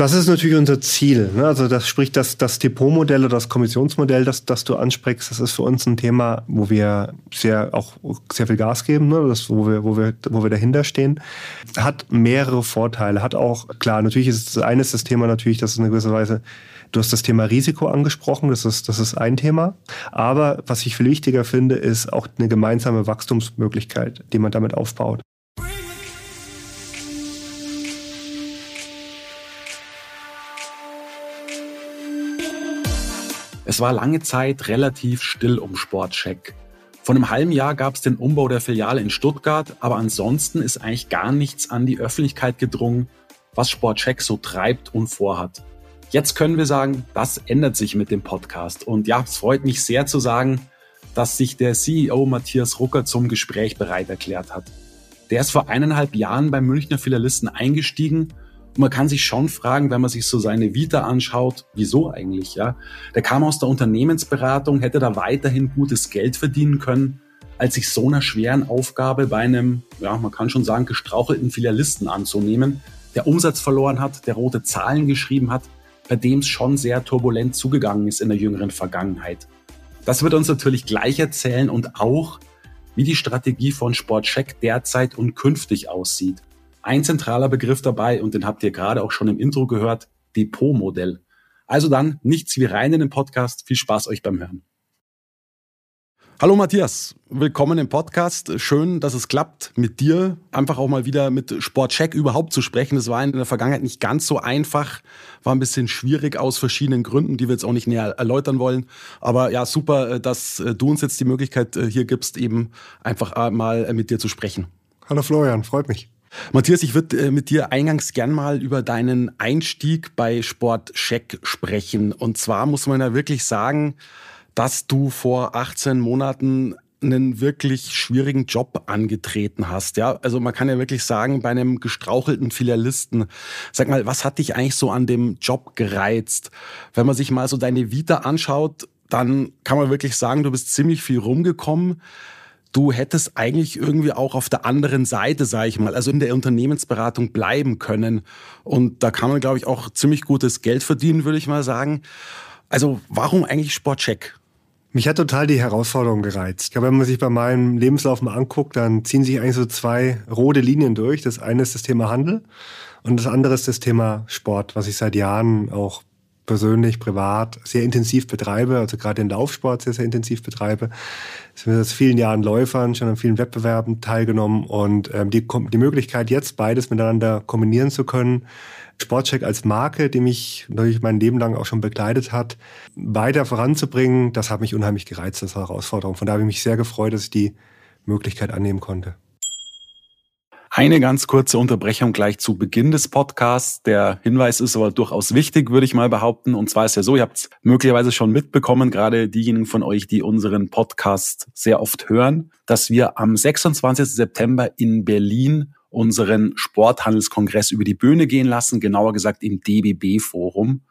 Das ist natürlich unser Ziel. Ne? Also das spricht das, das Depotmodell oder das Kommissionsmodell, das, das du ansprichst, das ist für uns ein Thema, wo wir sehr auch sehr viel Gas geben, ne? das, wo wir, wo wir, wo wir dahinter stehen. Hat mehrere Vorteile. Hat auch, klar, natürlich ist das eine ist das Thema natürlich, das ist in gewisser Weise Du hast das Thema Risiko angesprochen, das ist, das ist ein Thema. Aber was ich viel wichtiger finde, ist auch eine gemeinsame Wachstumsmöglichkeit, die man damit aufbaut. Es war lange Zeit relativ still um Sportcheck. Vor einem halben Jahr gab es den Umbau der Filiale in Stuttgart, aber ansonsten ist eigentlich gar nichts an die Öffentlichkeit gedrungen, was Sportcheck so treibt und vorhat. Jetzt können wir sagen, das ändert sich mit dem Podcast. Und ja, es freut mich sehr zu sagen, dass sich der CEO Matthias Rucker zum Gespräch bereit erklärt hat. Der ist vor eineinhalb Jahren beim Münchner Filialisten eingestiegen man kann sich schon fragen, wenn man sich so seine Vita anschaut, wieso eigentlich, ja? Der kam aus der Unternehmensberatung, hätte da weiterhin gutes Geld verdienen können, als sich so einer schweren Aufgabe bei einem, ja, man kann schon sagen, gestrauchelten Filialisten anzunehmen, der Umsatz verloren hat, der rote Zahlen geschrieben hat, bei dem es schon sehr turbulent zugegangen ist in der jüngeren Vergangenheit. Das wird uns natürlich gleich erzählen und auch, wie die Strategie von Sportcheck derzeit und künftig aussieht. Ein zentraler Begriff dabei, und den habt ihr gerade auch schon im Intro gehört, Depotmodell. Also dann nichts wie rein in den Podcast. Viel Spaß euch beim Hören. Hallo Matthias, willkommen im Podcast. Schön, dass es klappt, mit dir einfach auch mal wieder mit Sportcheck überhaupt zu sprechen. Das war in der Vergangenheit nicht ganz so einfach, war ein bisschen schwierig aus verschiedenen Gründen, die wir jetzt auch nicht näher erläutern wollen. Aber ja, super, dass du uns jetzt die Möglichkeit äh, hier gibst, eben einfach mal mit dir zu sprechen. Hallo Florian, freut mich. Matthias, ich würde äh, mit dir eingangs gern mal über deinen Einstieg bei Sportcheck sprechen. Und zwar muss man ja wirklich sagen, dass du vor 18 Monaten einen wirklich schwierigen Job angetreten hast. Ja, also man kann ja wirklich sagen, bei einem gestrauchelten Filialisten. Sag mal, was hat dich eigentlich so an dem Job gereizt? Wenn man sich mal so deine Vita anschaut, dann kann man wirklich sagen, du bist ziemlich viel rumgekommen du hättest eigentlich irgendwie auch auf der anderen Seite, sage ich mal, also in der Unternehmensberatung bleiben können. Und da kann man, glaube ich, auch ziemlich gutes Geld verdienen, würde ich mal sagen. Also warum eigentlich Sportcheck? Mich hat total die Herausforderung gereizt. Ich glaube, wenn man sich bei meinem Lebenslauf mal anguckt, dann ziehen sich eigentlich so zwei rote Linien durch. Das eine ist das Thema Handel und das andere ist das Thema Sport, was ich seit Jahren auch persönlich, privat sehr intensiv betreibe, also gerade den Laufsport sehr, sehr intensiv betreibe. Ich bin seit vielen Jahren Läufern, schon an vielen Wettbewerben teilgenommen und ähm, die, die Möglichkeit jetzt beides miteinander kombinieren zu können, Sportcheck als Marke, die mich natürlich mein Leben lang auch schon begleitet hat, weiter voranzubringen, das hat mich unheimlich gereizt, das war Herausforderung. Von daher habe ich mich sehr gefreut, dass ich die Möglichkeit annehmen konnte. Eine ganz kurze Unterbrechung gleich zu Beginn des Podcasts. Der Hinweis ist aber durchaus wichtig, würde ich mal behaupten. Und zwar ist ja so, ihr habt es möglicherweise schon mitbekommen, gerade diejenigen von euch, die unseren Podcast sehr oft hören, dass wir am 26. September in Berlin unseren Sporthandelskongress über die Bühne gehen lassen, genauer gesagt im DBB-Forum.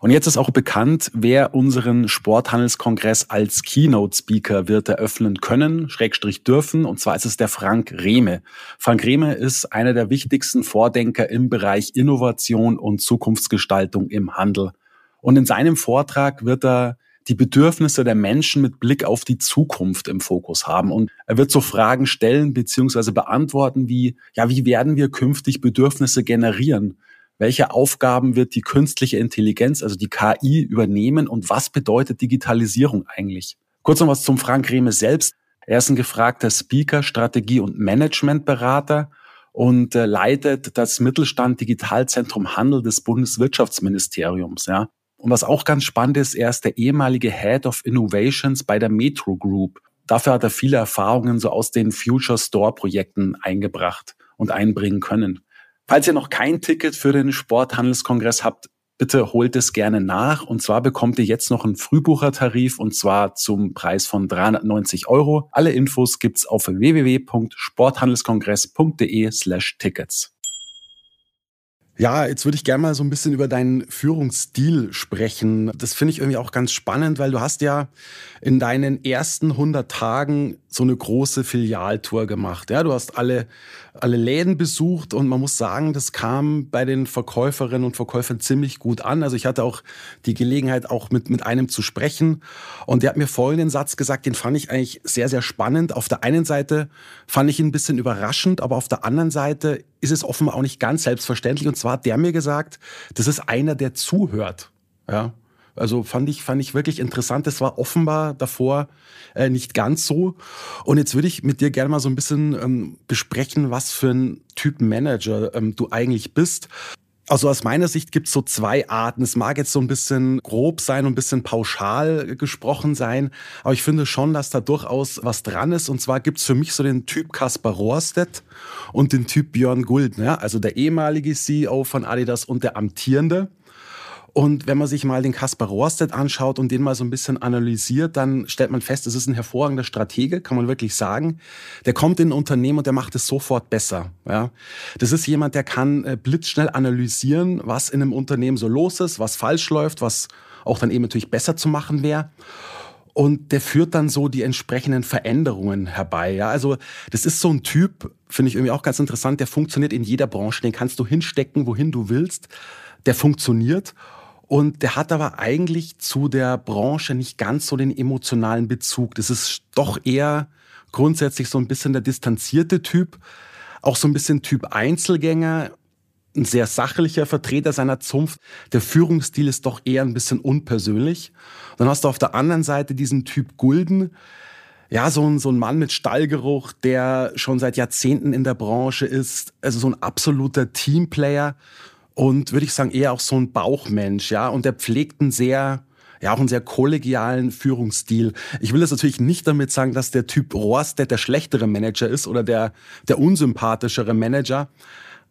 Und jetzt ist auch bekannt, wer unseren Sporthandelskongress als Keynote-Speaker wird eröffnen können, Schrägstrich dürfen. Und zwar ist es der Frank Rehme. Frank Rehme ist einer der wichtigsten Vordenker im Bereich Innovation und Zukunftsgestaltung im Handel. Und in seinem Vortrag wird er die Bedürfnisse der Menschen mit Blick auf die Zukunft im Fokus haben. Und er wird so Fragen stellen bzw. beantworten wie, ja, wie werden wir künftig Bedürfnisse generieren? Welche Aufgaben wird die künstliche Intelligenz, also die KI, übernehmen und was bedeutet Digitalisierung eigentlich? Kurz noch was zum Frank Rehme selbst. Er ist ein gefragter Speaker, Strategie- und Managementberater und äh, leitet das Mittelstand Digitalzentrum Handel des Bundeswirtschaftsministeriums. Ja. Und was auch ganz spannend ist, er ist der ehemalige Head of Innovations bei der Metro Group. Dafür hat er viele Erfahrungen so aus den Future Store Projekten eingebracht und einbringen können. Falls ihr noch kein Ticket für den Sporthandelskongress habt, bitte holt es gerne nach. Und zwar bekommt ihr jetzt noch einen Frühbuchertarif und zwar zum Preis von 390 Euro. Alle Infos gibt's auf www.sporthandelskongress.de slash Tickets. Ja, jetzt würde ich gerne mal so ein bisschen über deinen Führungsstil sprechen. Das finde ich irgendwie auch ganz spannend, weil du hast ja in deinen ersten 100 Tagen so eine große Filialtour gemacht. Ja, du hast alle, alle Läden besucht und man muss sagen, das kam bei den Verkäuferinnen und Verkäufern ziemlich gut an. Also ich hatte auch die Gelegenheit, auch mit, mit einem zu sprechen und der hat mir folgenden Satz gesagt, den fand ich eigentlich sehr, sehr spannend. Auf der einen Seite fand ich ihn ein bisschen überraschend, aber auf der anderen Seite ist es offenbar auch nicht ganz selbstverständlich. Und zwar hat der mir gesagt, das ist einer, der zuhört. Ja, also fand ich, fand ich wirklich interessant. Das war offenbar davor äh, nicht ganz so. Und jetzt würde ich mit dir gerne mal so ein bisschen ähm, besprechen, was für ein Typ Manager ähm, du eigentlich bist. Also aus meiner Sicht gibt es so zwei Arten. Es mag jetzt so ein bisschen grob sein und ein bisschen pauschal gesprochen sein, aber ich finde schon, dass da durchaus was dran ist. Und zwar gibt es für mich so den Typ Kaspar Rohrstedt und den Typ Björn Guldner, also der ehemalige CEO von Adidas und der amtierende. Und wenn man sich mal den Kaspar Rohrstedt anschaut und den mal so ein bisschen analysiert, dann stellt man fest, es ist ein hervorragender Stratege, kann man wirklich sagen. Der kommt in ein Unternehmen und der macht es sofort besser. Ja. Das ist jemand, der kann äh, blitzschnell analysieren, was in einem Unternehmen so los ist, was falsch läuft, was auch dann eben natürlich besser zu machen wäre. Und der führt dann so die entsprechenden Veränderungen herbei. Ja, also das ist so ein Typ, finde ich irgendwie auch ganz interessant, der funktioniert in jeder Branche. Den kannst du hinstecken, wohin du willst. Der funktioniert. Und der hat aber eigentlich zu der Branche nicht ganz so den emotionalen Bezug. Das ist doch eher grundsätzlich so ein bisschen der distanzierte Typ, auch so ein bisschen Typ Einzelgänger, ein sehr sachlicher Vertreter seiner Zunft. Der Führungsstil ist doch eher ein bisschen unpersönlich. Dann hast du auf der anderen Seite diesen Typ Gulden, ja, so ein, so ein Mann mit Stallgeruch, der schon seit Jahrzehnten in der Branche ist, also so ein absoluter Teamplayer und würde ich sagen eher auch so ein Bauchmensch, ja, und der pflegt einen sehr ja auch einen sehr kollegialen Führungsstil. Ich will das natürlich nicht damit sagen, dass der Typ Rohrstedt der schlechtere Manager ist oder der der unsympathischere Manager.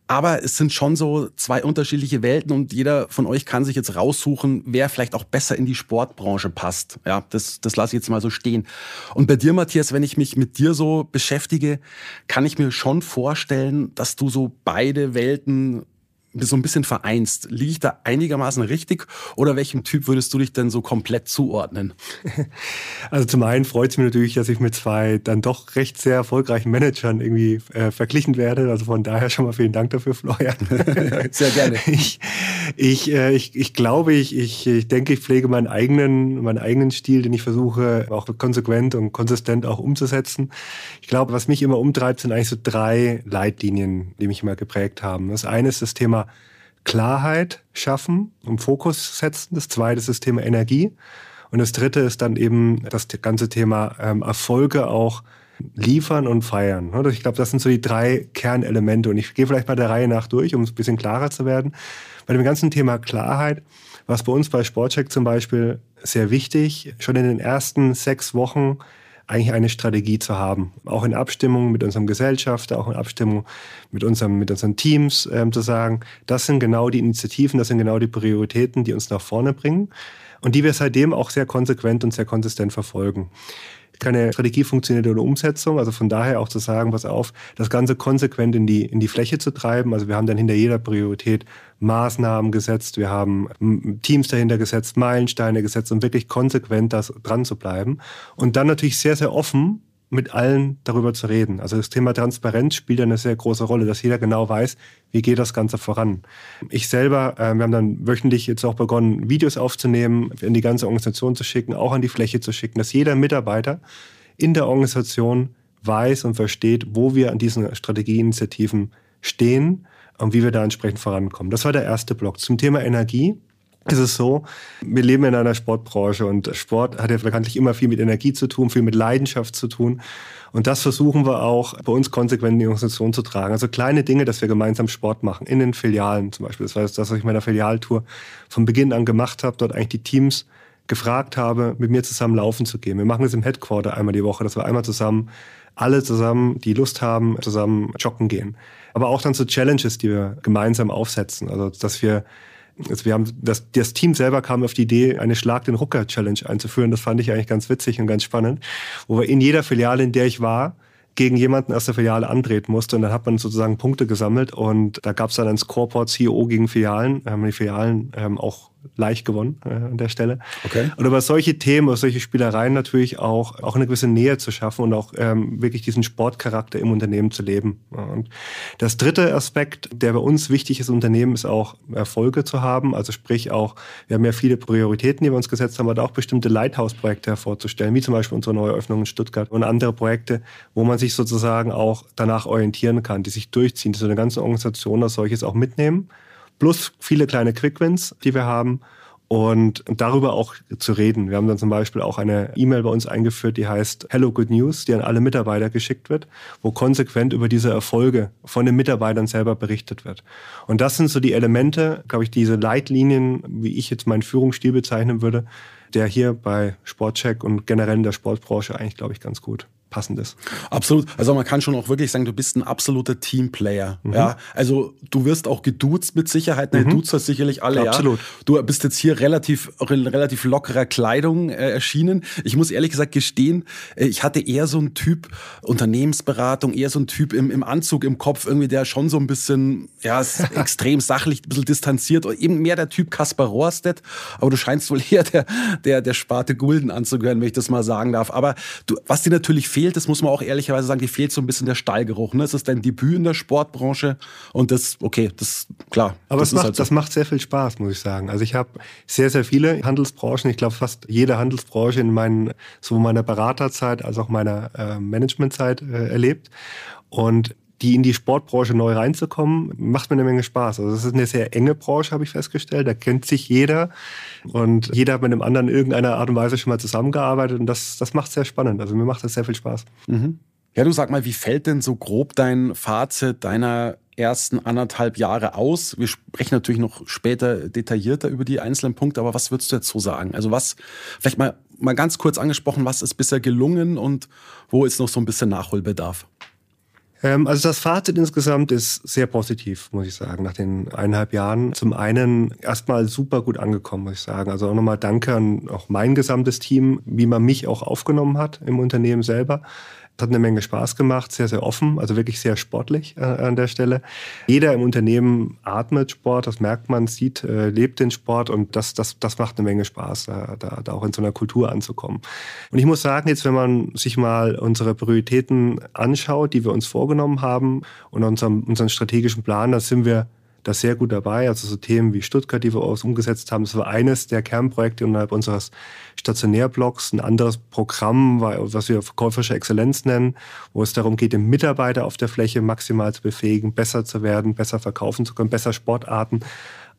Aber es sind schon so zwei unterschiedliche Welten und jeder von euch kann sich jetzt raussuchen, wer vielleicht auch besser in die Sportbranche passt. Ja, das, das lasse ich jetzt mal so stehen. Und bei dir, Matthias, wenn ich mich mit dir so beschäftige, kann ich mir schon vorstellen, dass du so beide Welten so ein bisschen vereinst. Liege ich da einigermaßen richtig oder welchem Typ würdest du dich denn so komplett zuordnen? Also zum einen freut es mich natürlich, dass ich mit zwei dann doch recht sehr erfolgreichen Managern irgendwie äh, verglichen werde. Also von daher schon mal vielen Dank dafür, Florian. sehr gerne. Ich, ich, äh, ich, ich glaube, ich, ich, ich denke, ich pflege meinen eigenen, meinen eigenen Stil, den ich versuche auch konsequent und konsistent auch umzusetzen. Ich glaube, was mich immer umtreibt, sind eigentlich so drei Leitlinien, die mich immer geprägt haben. Das eine ist das Thema Klarheit schaffen und Fokus setzen. Das zweite ist das Thema Energie. Und das dritte ist dann eben das ganze Thema ähm, Erfolge auch liefern und feiern. Ich glaube, das sind so die drei Kernelemente. Und ich gehe vielleicht mal der Reihe nach durch, um es ein bisschen klarer zu werden. Bei dem ganzen Thema Klarheit, was bei uns bei Sportcheck zum Beispiel sehr wichtig, schon in den ersten sechs Wochen eigentlich eine Strategie zu haben. Auch in Abstimmung mit unserem Gesellschafter, auch in Abstimmung mit, unserem, mit unseren Teams ähm, zu sagen, das sind genau die Initiativen, das sind genau die Prioritäten, die uns nach vorne bringen und die wir seitdem auch sehr konsequent und sehr konsistent verfolgen keine Strategie funktioniert ohne Umsetzung. Also von daher auch zu sagen, pass auf, das Ganze konsequent in die, in die Fläche zu treiben. Also wir haben dann hinter jeder Priorität Maßnahmen gesetzt, wir haben Teams dahinter gesetzt, Meilensteine gesetzt, um wirklich konsequent das dran zu bleiben. Und dann natürlich sehr, sehr offen mit allen darüber zu reden. Also das Thema Transparenz spielt eine sehr große Rolle, dass jeder genau weiß, wie geht das Ganze voran. Ich selber, äh, wir haben dann wöchentlich jetzt auch begonnen, Videos aufzunehmen, in die ganze Organisation zu schicken, auch an die Fläche zu schicken, dass jeder Mitarbeiter in der Organisation weiß und versteht, wo wir an diesen Strategieinitiativen stehen und wie wir da entsprechend vorankommen. Das war der erste Block. Zum Thema Energie ist es so, wir leben in einer Sportbranche und Sport hat ja bekanntlich immer viel mit Energie zu tun, viel mit Leidenschaft zu tun. Und das versuchen wir auch bei uns konsequent in die Organisation zu tragen. Also kleine Dinge, dass wir gemeinsam Sport machen, in den Filialen zum Beispiel. Das war das, was ich in meiner Filialtour von Beginn an gemacht habe, dort eigentlich die Teams gefragt habe, mit mir zusammen laufen zu gehen. Wir machen das im Headquarter einmal die Woche, dass wir einmal zusammen, alle zusammen, die Lust haben, zusammen joggen gehen. Aber auch dann so Challenges, die wir gemeinsam aufsetzen. Also, dass wir Also wir haben das, das Team selber kam auf die Idee, eine Schlag den Rucker Challenge einzuführen. Das fand ich eigentlich ganz witzig und ganz spannend, wo wir in jeder Filiale, in der ich war, gegen jemanden aus der Filiale antreten musste. Und dann hat man sozusagen Punkte gesammelt und da gab es dann ein Scoreboard CEO gegen Filialen. Da haben die Filialen ähm, auch leicht gewonnen äh, an der Stelle. Okay. Und über solche Themen, über solche Spielereien natürlich auch, auch eine gewisse Nähe zu schaffen und auch ähm, wirklich diesen Sportcharakter im Unternehmen zu leben. Und das dritte Aspekt, der bei uns wichtig ist, Unternehmen, ist auch Erfolge zu haben. Also sprich auch, wir haben ja viele Prioritäten, die wir uns gesetzt haben, aber auch bestimmte Lighthouse-Projekte hervorzustellen, wie zum Beispiel unsere neue Öffnung in Stuttgart und andere Projekte, wo man sich sozusagen auch danach orientieren kann, die sich durchziehen, die so eine ganze Organisation als solches auch mitnehmen plus viele kleine Quickwins, die wir haben und darüber auch zu reden. Wir haben dann zum Beispiel auch eine E-Mail bei uns eingeführt, die heißt Hello Good News, die an alle Mitarbeiter geschickt wird, wo konsequent über diese Erfolge von den Mitarbeitern selber berichtet wird. Und das sind so die Elemente, glaube ich, diese Leitlinien, wie ich jetzt meinen Führungsstil bezeichnen würde, der hier bei Sportcheck und generell in der Sportbranche eigentlich, glaube ich, ganz gut passendes. Absolut. Also man kann schon auch wirklich sagen, du bist ein absoluter Teamplayer. Mhm. Ja, also du wirst auch geduzt mit Sicherheit. Ne, mhm. duzt das sicherlich alle. Absolut. Ja. Du bist jetzt hier relativ relativ lockerer Kleidung äh, erschienen. Ich muss ehrlich gesagt gestehen, äh, ich hatte eher so einen Typ Unternehmensberatung, eher so einen Typ im, im Anzug im Kopf irgendwie, der schon so ein bisschen ja extrem sachlich, ein bisschen distanziert, eben mehr der Typ Kaspar Rohrstedt. Aber du scheinst wohl eher der der der Sparte Gulden anzugehören, wenn ich das mal sagen darf. Aber du, was dir natürlich fehlt fehlt, das muss man auch ehrlicherweise sagen, die fehlt so ein bisschen der Stallgeruch. Ne? Es ist dein Debüt in der Sportbranche und das, okay, das klar. Aber das, macht, halt so. das macht sehr viel Spaß, muss ich sagen. Also ich habe sehr, sehr viele Handelsbranchen, ich glaube fast jede Handelsbranche in meinen, sowohl meiner Beraterzeit als auch meiner äh, Managementzeit äh, erlebt. Und die in die Sportbranche neu reinzukommen, macht mir eine Menge Spaß. Also es ist eine sehr enge Branche, habe ich festgestellt. Da kennt sich jeder und jeder hat mit dem anderen in irgendeiner Art und Weise schon mal zusammengearbeitet und das, das macht sehr spannend. Also mir macht das sehr viel Spaß. Mhm. Ja, du sag mal, wie fällt denn so grob dein Fazit deiner ersten anderthalb Jahre aus? Wir sprechen natürlich noch später detaillierter über die einzelnen Punkte, aber was würdest du jetzt so sagen? Also was, vielleicht mal, mal ganz kurz angesprochen, was ist bisher gelungen und wo ist noch so ein bisschen Nachholbedarf? Ähm, also das Fazit insgesamt ist sehr positiv, muss ich sagen, nach den eineinhalb Jahren. Zum einen erstmal super gut angekommen, muss ich sagen. Also auch nochmal Danke an auch mein gesamtes Team, wie man mich auch aufgenommen hat im Unternehmen selber hat eine Menge Spaß gemacht, sehr, sehr offen, also wirklich sehr sportlich äh, an der Stelle. Jeder im Unternehmen atmet Sport, das merkt man, sieht, äh, lebt den Sport und das, das, das macht eine Menge Spaß, da, da, da auch in so einer Kultur anzukommen. Und ich muss sagen, jetzt, wenn man sich mal unsere Prioritäten anschaut, die wir uns vorgenommen haben und unserem, unseren strategischen Plan, da sind wir da sehr gut dabei. Also so Themen wie Stuttgart, die wir umgesetzt haben, das war eines der Kernprojekte innerhalb unseres Stationärblocks. Ein anderes Programm, was wir verkäuferische Exzellenz nennen, wo es darum geht, den Mitarbeiter auf der Fläche maximal zu befähigen, besser zu werden, besser verkaufen zu können, besser Sportarten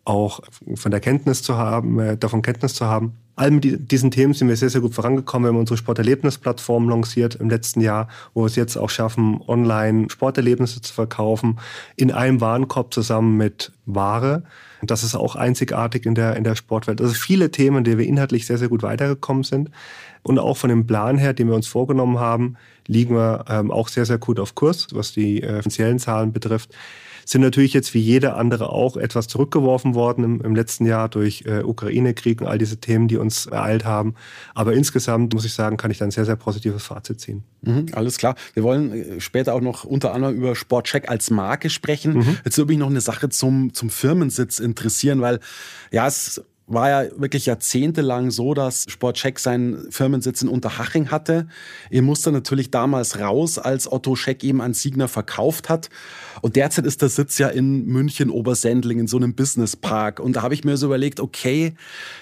auch von der Kenntnis zu haben, äh, davon Kenntnis zu haben. All mit diesen Themen sind wir sehr, sehr gut vorangekommen. Wir haben unsere Sporterlebnisplattform lanciert im letzten Jahr, wo wir es jetzt auch schaffen, online Sporterlebnisse zu verkaufen, in einem Warenkorb zusammen mit Ware. Das ist auch einzigartig in der, in der Sportwelt. Also viele Themen, die wir inhaltlich sehr, sehr gut weitergekommen sind. Und auch von dem Plan her, den wir uns vorgenommen haben, liegen wir ähm, auch sehr, sehr gut auf Kurs, was die äh, finanziellen Zahlen betrifft sind natürlich jetzt wie jeder andere auch etwas zurückgeworfen worden im, im letzten Jahr durch äh, Ukraine-Krieg und all diese Themen, die uns ereilt haben. Aber insgesamt muss ich sagen, kann ich dann sehr, sehr positives Fazit ziehen. Mhm, alles klar. Wir wollen äh, später auch noch unter anderem über Sportcheck als Marke sprechen. Mhm. Jetzt würde mich noch eine Sache zum, zum Firmensitz interessieren, weil ja, es war ja wirklich jahrzehntelang so, dass Sportcheck seinen Firmensitz in Unterhaching hatte. Er musste natürlich damals raus, als Otto Scheck eben an Signer verkauft hat. Und derzeit ist der Sitz ja in München Obersendling in so einem Businesspark. Und da habe ich mir so überlegt, okay,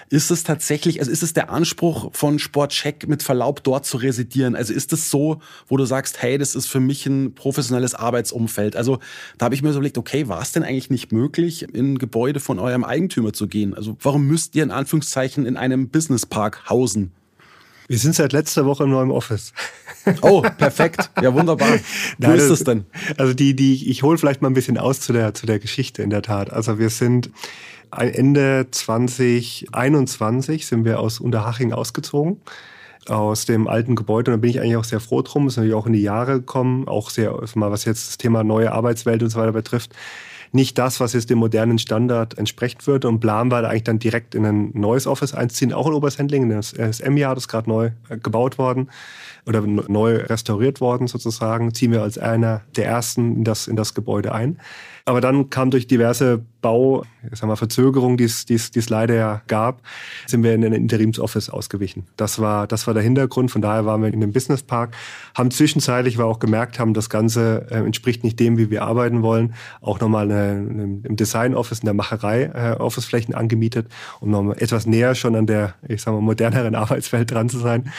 ist es tatsächlich, also ist es der Anspruch von Sportcheck mit Verlaub dort zu residieren? Also ist es so, wo du sagst, hey, das ist für mich ein professionelles Arbeitsumfeld? Also da habe ich mir so überlegt, okay, war es denn eigentlich nicht möglich, in ein Gebäude von eurem Eigentümer zu gehen? Also warum müsst müsst ihr in Anführungszeichen in einem Businesspark hausen? Wir sind seit letzter Woche im neuen Office. Oh, perfekt. Ja, wunderbar. Wo Nein, ist das denn? Also die, die, ich hole vielleicht mal ein bisschen aus zu der, zu der Geschichte in der Tat. Also wir sind Ende 2021 sind wir aus Unterhaching ausgezogen aus dem alten Gebäude. Und da bin ich eigentlich auch sehr froh drum. Ist natürlich auch in die Jahre gekommen, auch sehr, was jetzt das Thema neue Arbeitswelt und so weiter betrifft nicht das, was jetzt dem modernen Standard entsprechen würde. Und Plan war da eigentlich dann direkt in ein neues Office einzuziehen, auch in Obersendling, das SM-Jahr, das gerade neu äh, gebaut worden oder neu restauriert worden sozusagen, ziehen wir als einer der ersten in das, in das Gebäude ein. Aber dann kam durch diverse Bau, ich sag mal, Verzögerungen, die es, leider ja gab, sind wir in ein Interimsoffice ausgewichen. Das war, das war der Hintergrund. Von daher waren wir in dem Businesspark, haben zwischenzeitlich, weil wir auch gemerkt haben, das Ganze äh, entspricht nicht dem, wie wir arbeiten wollen, auch nochmal eine, eine, im Design-Office, in der Macherei äh, Office-Flächen angemietet, um nochmal etwas näher schon an der, ich sag mal, moderneren Arbeitswelt dran zu sein.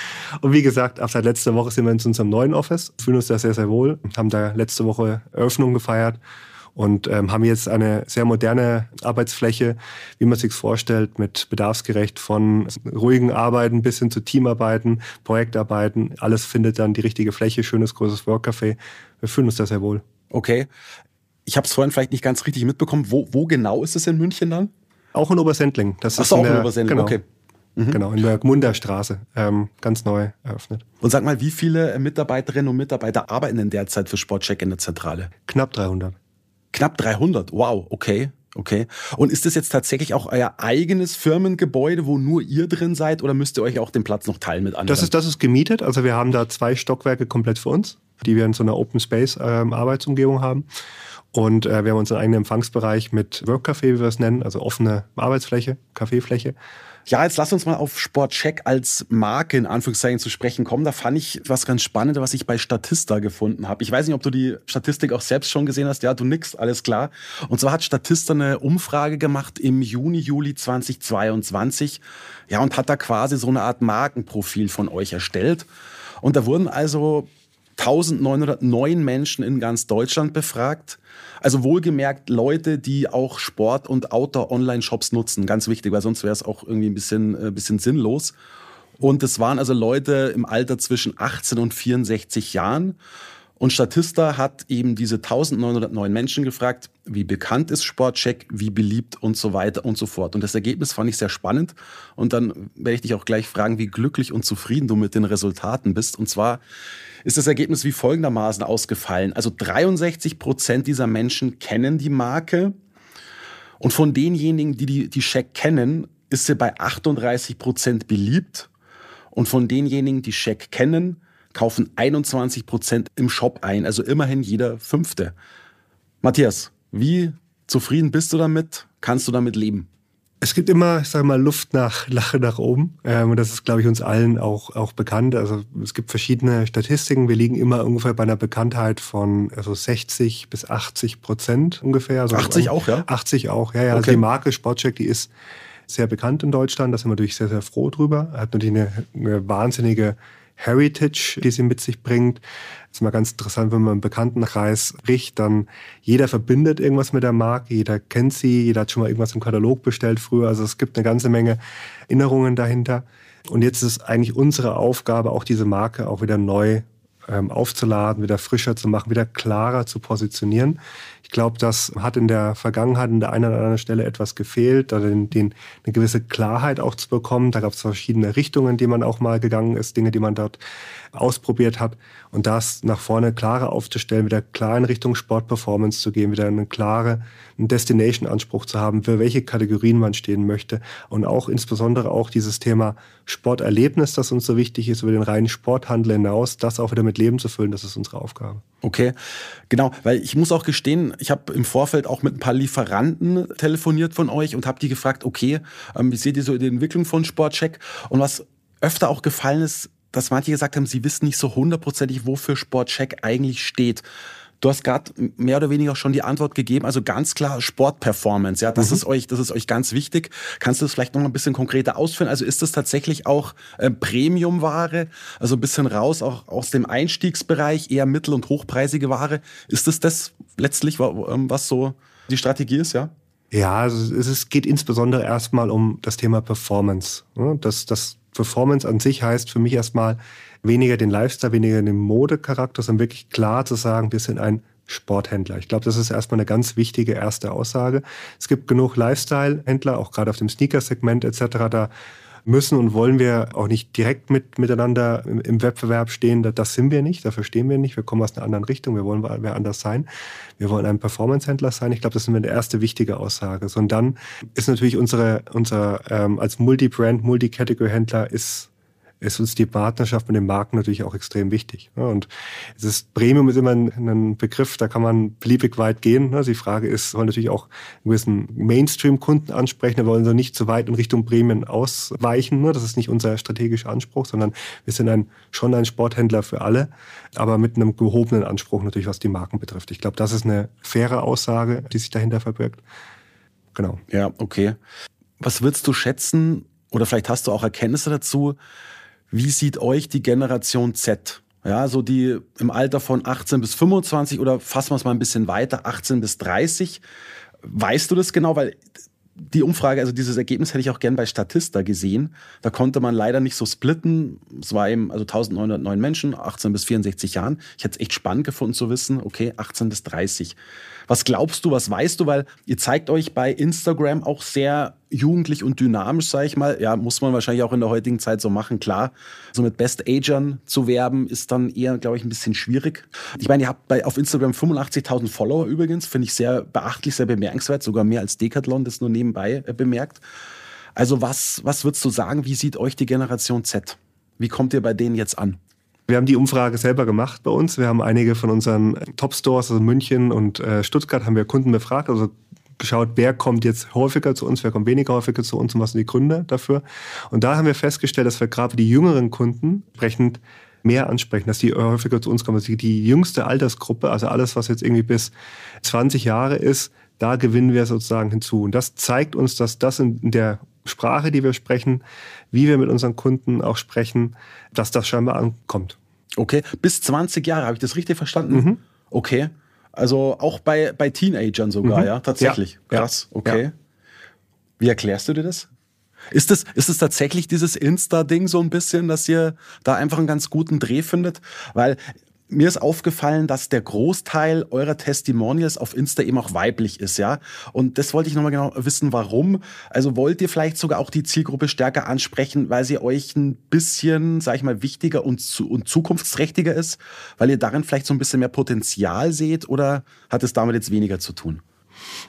Und wie gesagt, ab seit letzter Woche sind wir in unserem neuen Office, fühlen uns da sehr, sehr wohl, haben da letzte Woche Eröffnung gefeiert und ähm, haben jetzt eine sehr moderne Arbeitsfläche, wie man sich vorstellt, mit bedarfsgerecht von ruhigen Arbeiten bis hin zu Teamarbeiten, Projektarbeiten. Alles findet dann die richtige Fläche, schönes großes Workcafé. Wir fühlen uns da sehr wohl. Okay. Ich habe es vorhin vielleicht nicht ganz richtig mitbekommen. Wo, wo genau ist es in München dann? Auch in Obersendling. Das Ach so, auch in, der, in Obersendling, genau. okay. Mhm. Genau, in der Gmunderstraße, ähm, ganz neu eröffnet. Und sag mal, wie viele Mitarbeiterinnen und Mitarbeiter arbeiten denn derzeit für Sportcheck in der Zentrale? Knapp 300. Knapp 300, wow, okay. Okay. Und ist das jetzt tatsächlich auch euer eigenes Firmengebäude, wo nur ihr drin seid, oder müsst ihr euch auch den Platz noch teilen mit anderen? Das ist, das ist gemietet. Also wir haben da zwei Stockwerke komplett für uns, die wir in so einer Open Space ähm, Arbeitsumgebung haben. Und äh, wir haben unseren eigenen Empfangsbereich mit Workcafé, wie wir es nennen, also offene Arbeitsfläche, Kaffeefläche. Ja, jetzt lass uns mal auf Sportcheck als Marke in Anführungszeichen zu sprechen kommen. Da fand ich was ganz Spannendes, was ich bei Statista gefunden habe. Ich weiß nicht, ob du die Statistik auch selbst schon gesehen hast. Ja, du nix, alles klar. Und zwar hat Statista eine Umfrage gemacht im Juni, Juli 2022. Ja, und hat da quasi so eine Art Markenprofil von euch erstellt. Und da wurden also 1909 Menschen in ganz Deutschland befragt. Also wohlgemerkt Leute, die auch Sport- und Outdoor-Online-Shops nutzen. Ganz wichtig, weil sonst wäre es auch irgendwie ein bisschen, äh, bisschen sinnlos. Und es waren also Leute im Alter zwischen 18 und 64 Jahren. Und Statista hat eben diese 1909 Menschen gefragt, wie bekannt ist Sportcheck, wie beliebt und so weiter und so fort. Und das Ergebnis fand ich sehr spannend. Und dann werde ich dich auch gleich fragen, wie glücklich und zufrieden du mit den Resultaten bist. Und zwar ist das Ergebnis wie folgendermaßen ausgefallen. Also 63 Prozent dieser Menschen kennen die Marke. Und von denjenigen, die die, die kennen, ist sie bei 38 Prozent beliebt. Und von denjenigen, die Scheck kennen, kaufen 21 Prozent im Shop ein. Also immerhin jeder Fünfte. Matthias, wie zufrieden bist du damit? Kannst du damit leben? Es gibt immer, ich sage mal, Luft nach Lache nach oben. Ähm, und das ist, glaube ich, uns allen auch, auch bekannt. Also es gibt verschiedene Statistiken. Wir liegen immer ungefähr bei einer Bekanntheit von also 60 bis 80 Prozent ungefähr. Also 80 auch, ja? 80 auch, ja, ja. Also okay. Also die Marke Sportcheck, die ist sehr bekannt in Deutschland. Da sind wir natürlich sehr, sehr froh drüber. Hat natürlich eine, eine wahnsinnige Heritage, die sie mit sich bringt. Das ist mal ganz interessant, wenn man im Bekanntenkreis spricht, dann jeder verbindet irgendwas mit der Marke, jeder kennt sie, jeder hat schon mal irgendwas im Katalog bestellt früher. Also es gibt eine ganze Menge Erinnerungen dahinter. Und jetzt ist eigentlich unsere Aufgabe, auch diese Marke auch wieder neu ähm, aufzuladen, wieder frischer zu machen, wieder klarer zu positionieren. Ich glaube, das hat in der Vergangenheit an der einen oder anderen Stelle etwas gefehlt, da den, den, eine gewisse Klarheit auch zu bekommen. Da gab es verschiedene Richtungen, die man auch mal gegangen ist, Dinge, die man dort ausprobiert hat. Und das nach vorne klarer aufzustellen, wieder klar in Richtung Sportperformance zu gehen, wieder einen klaren Destination-Anspruch zu haben, für welche Kategorien man stehen möchte. Und auch insbesondere auch dieses Thema Sporterlebnis, das uns so wichtig ist, über den reinen Sporthandel hinaus, das auch wieder mit Leben zu füllen, das ist unsere Aufgabe. Okay, genau, weil ich muss auch gestehen, ich habe im Vorfeld auch mit ein paar Lieferanten telefoniert von euch und habe die gefragt, okay, ähm, wie seht ihr so die Entwicklung von Sportcheck? Und was öfter auch gefallen ist, dass manche gesagt haben, sie wissen nicht so hundertprozentig, wofür Sportcheck eigentlich steht. Du hast gerade mehr oder weniger schon die Antwort gegeben, also ganz klar Sportperformance, ja, das mhm. ist euch, das ist euch ganz wichtig. Kannst du das vielleicht noch ein bisschen konkreter ausführen? Also ist das tatsächlich auch äh, Premiumware, also ein bisschen raus auch aus dem Einstiegsbereich, eher mittel- und hochpreisige Ware? Ist das das letztlich, ähm, was so die Strategie ist, ja? Ja, also es geht insbesondere erstmal um das Thema Performance. Das, das Performance an sich heißt für mich erstmal weniger den Lifestyle, weniger den Modecharakter, sondern wirklich klar zu sagen, wir sind ein Sporthändler. Ich glaube, das ist erstmal eine ganz wichtige erste Aussage. Es gibt genug Lifestyle-Händler, auch gerade auf dem Sneaker-Segment etc. Da müssen und wollen wir auch nicht direkt mit, miteinander im, im Wettbewerb stehen. Das sind wir nicht, dafür stehen wir nicht. Wir kommen aus einer anderen Richtung, wir wollen wer anders sein. Wir wollen ein Performance-Händler sein. Ich glaube, das ist eine erste wichtige Aussage. So, und dann ist natürlich unsere, unser ähm, als Multi-Brand, Multi-Category-Händler ist ist uns die Partnerschaft mit den Marken natürlich auch extrem wichtig. Und es ist, Premium ist immer ein, Begriff, da kann man beliebig weit gehen. Die Frage ist, wollen natürlich auch einen gewissen Mainstream-Kunden ansprechen, wir wollen so nicht zu weit in Richtung Premium ausweichen. Das ist nicht unser strategischer Anspruch, sondern wir sind ein, schon ein Sporthändler für alle, aber mit einem gehobenen Anspruch natürlich, was die Marken betrifft. Ich glaube, das ist eine faire Aussage, die sich dahinter verbirgt. Genau. Ja, okay. Was würdest du schätzen, oder vielleicht hast du auch Erkenntnisse dazu, wie sieht euch die Generation Z? Ja, so die im Alter von 18 bis 25 oder fassen wir es mal ein bisschen weiter, 18 bis 30. Weißt du das genau? Weil die Umfrage, also dieses Ergebnis hätte ich auch gern bei Statista gesehen. Da konnte man leider nicht so splitten. Es war eben also 1909 Menschen, 18 bis 64 Jahren. Ich hätte es echt spannend gefunden zu wissen, okay, 18 bis 30. Was glaubst du, was weißt du? Weil ihr zeigt euch bei Instagram auch sehr jugendlich und dynamisch, sage ich mal. Ja, muss man wahrscheinlich auch in der heutigen Zeit so machen, klar. So mit Best Agern zu werben, ist dann eher, glaube ich, ein bisschen schwierig. Ich meine, ihr habt bei, auf Instagram 85.000 Follower übrigens, finde ich sehr beachtlich, sehr bemerkenswert, sogar mehr als Decathlon, das nur nebenbei äh, bemerkt. Also was, was würdest du sagen, wie sieht euch die Generation Z? Wie kommt ihr bei denen jetzt an? Wir haben die Umfrage selber gemacht bei uns. Wir haben einige von unseren Top-Stores, also München und äh, Stuttgart, haben wir Kunden befragt, also geschaut, wer kommt jetzt häufiger zu uns, wer kommt weniger häufiger zu uns und was sind die Gründe dafür. Und da haben wir festgestellt, dass wir gerade die jüngeren Kunden entsprechend mehr ansprechen, dass die häufiger zu uns kommen. Also die jüngste Altersgruppe, also alles, was jetzt irgendwie bis 20 Jahre ist, da gewinnen wir sozusagen hinzu. Und das zeigt uns, dass das in der Sprache, die wir sprechen, wie wir mit unseren Kunden auch sprechen, dass das scheinbar ankommt. Okay, bis 20 Jahre, habe ich das richtig verstanden? Mhm. Okay. Also auch bei, bei Teenagern sogar, mhm. ja, tatsächlich. Ja. Krass, okay. Ja. Wie erklärst du dir das? Ist es ist es tatsächlich dieses Insta-Ding so ein bisschen, dass ihr da einfach einen ganz guten Dreh findet? Weil mir ist aufgefallen, dass der Großteil eurer Testimonials auf Insta eben auch weiblich ist, ja. Und das wollte ich nochmal genau wissen, warum. Also wollt ihr vielleicht sogar auch die Zielgruppe stärker ansprechen, weil sie euch ein bisschen, sag ich mal, wichtiger und, zu, und zukunftsträchtiger ist, weil ihr darin vielleicht so ein bisschen mehr Potenzial seht oder hat es damit jetzt weniger zu tun?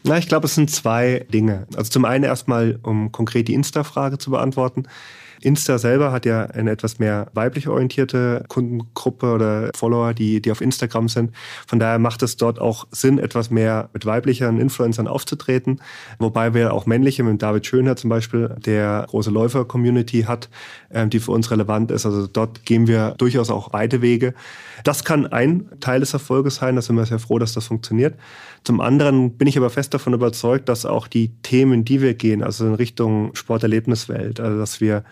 Na, ich glaube, es sind zwei Dinge. Also zum einen erstmal, um konkret die Insta-Frage zu beantworten. Insta selber hat ja eine etwas mehr weiblich orientierte Kundengruppe oder Follower, die, die auf Instagram sind. Von daher macht es dort auch Sinn, etwas mehr mit weiblichen Influencern aufzutreten. Wobei wir auch männliche, mit David Schönherr zum Beispiel, der große Läufer-Community hat, ähm, die für uns relevant ist. Also dort gehen wir durchaus auch weite Wege. Das kann ein Teil des Erfolges sein. Da sind wir sehr froh, dass das funktioniert. Zum anderen bin ich aber fest davon überzeugt, dass auch die Themen, die wir gehen, also in Richtung Sporterlebniswelt, also dass wir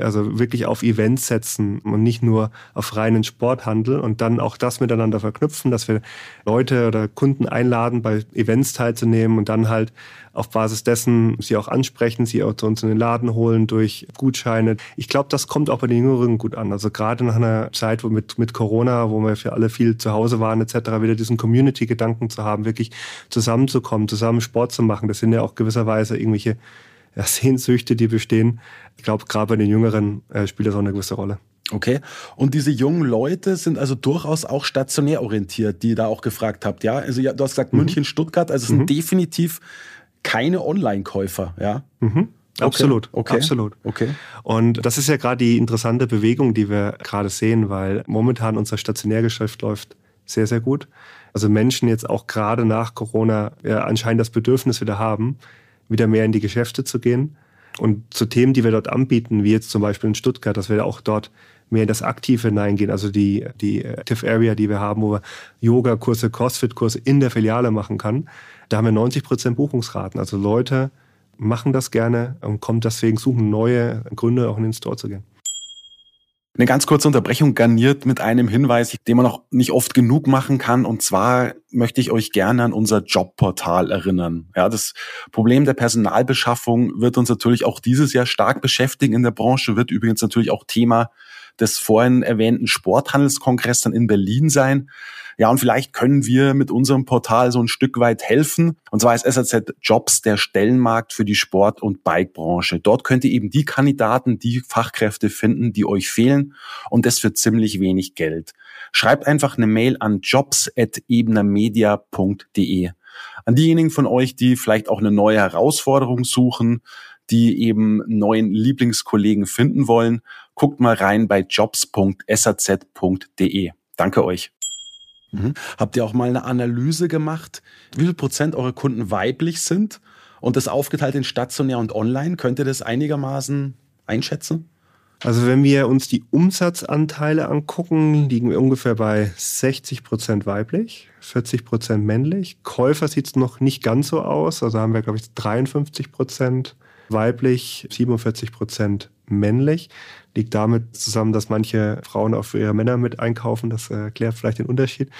also wirklich auf Events setzen und nicht nur auf reinen Sporthandel und dann auch das miteinander verknüpfen, dass wir Leute oder Kunden einladen, bei Events teilzunehmen und dann halt auf Basis dessen sie auch ansprechen, sie auch zu uns in den Laden holen durch Gutscheine. Ich glaube, das kommt auch bei den Jüngeren gut an. Also gerade nach einer Zeit wo mit, mit Corona, wo wir für alle viel zu Hause waren etc., wieder diesen Community-Gedanken zu haben, wirklich zusammenzukommen, zusammen Sport zu machen. Das sind ja auch gewisserweise irgendwelche ja, Sehnsüchte, die bestehen. Ich glaube, gerade bei den Jüngeren äh, spielt das auch eine gewisse Rolle. Okay. Und diese jungen Leute sind also durchaus auch stationär orientiert, die ihr da auch gefragt habt, ja? Also ja, du hast gesagt mhm. München, Stuttgart, also es sind mhm. definitiv keine Online-Käufer, ja? Mhm. Okay. Absolut, okay. absolut. Okay. Und das ist ja gerade die interessante Bewegung, die wir gerade sehen, weil momentan unser Stationärgeschäft läuft sehr, sehr gut. Also Menschen jetzt auch gerade nach Corona ja, anscheinend das Bedürfnis wieder haben, wieder mehr in die Geschäfte zu gehen. Und zu Themen, die wir dort anbieten, wie jetzt zum Beispiel in Stuttgart, dass wir auch dort mehr in das Aktive hineingehen, also die, die Active Area, die wir haben, wo wir Yoga-Kurse, Crossfit-Kurse in der Filiale machen kann, da haben wir 90 Prozent Buchungsraten. Also Leute machen das gerne und kommen deswegen, suchen neue Gründe, auch in den Store zu gehen. Eine ganz kurze Unterbrechung garniert mit einem Hinweis, den man auch nicht oft genug machen kann. Und zwar möchte ich euch gerne an unser Jobportal erinnern. Ja, das Problem der Personalbeschaffung wird uns natürlich auch dieses Jahr stark beschäftigen in der Branche, wird übrigens natürlich auch Thema des vorhin erwähnten Sporthandelskongresses dann in Berlin sein. Ja, und vielleicht können wir mit unserem Portal so ein Stück weit helfen. Und zwar ist SAZ Jobs der Stellenmarkt für die Sport- und Bikebranche. Dort könnt ihr eben die Kandidaten, die Fachkräfte finden, die euch fehlen und das für ziemlich wenig Geld. Schreibt einfach eine Mail an jobs.ebenermedia.de. An diejenigen von euch, die vielleicht auch eine neue Herausforderung suchen, die eben neuen Lieblingskollegen finden wollen, guckt mal rein bei jobs.saz.de. Danke euch. Mhm. Habt ihr auch mal eine Analyse gemacht, wie viel Prozent eurer Kunden weiblich sind und das aufgeteilt in stationär und online? Könnt ihr das einigermaßen einschätzen? Also wenn wir uns die Umsatzanteile angucken, liegen wir ungefähr bei 60 Prozent weiblich, 40 Prozent männlich. Käufer sieht es noch nicht ganz so aus. Also haben wir, glaube ich, 53 Prozent weiblich, 47 Prozent männlich. Liegt damit zusammen, dass manche Frauen auch für ihre Männer mit einkaufen. Das erklärt vielleicht den Unterschied.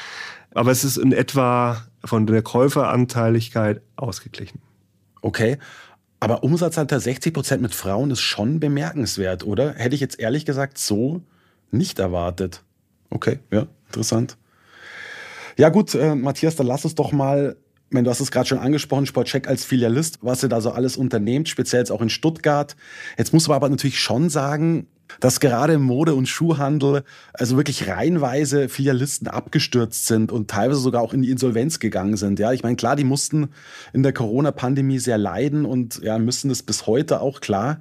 Aber es ist in etwa von der Käuferanteiligkeit ausgeglichen. Okay. Aber Umsatzanteil 60 Prozent mit Frauen ist schon bemerkenswert, oder? Hätte ich jetzt ehrlich gesagt so nicht erwartet. Okay, ja, interessant. Ja gut, äh, Matthias, dann lass uns doch mal meine, du hast es gerade schon angesprochen, Sportcheck als Filialist, was ihr da so alles unternehmt, speziell jetzt auch in Stuttgart. Jetzt muss man aber natürlich schon sagen, dass gerade Mode- und Schuhhandel also wirklich reihenweise Filialisten abgestürzt sind und teilweise sogar auch in die Insolvenz gegangen sind. Ja, ich meine, klar, die mussten in der Corona-Pandemie sehr leiden und ja, müssen es bis heute auch klar.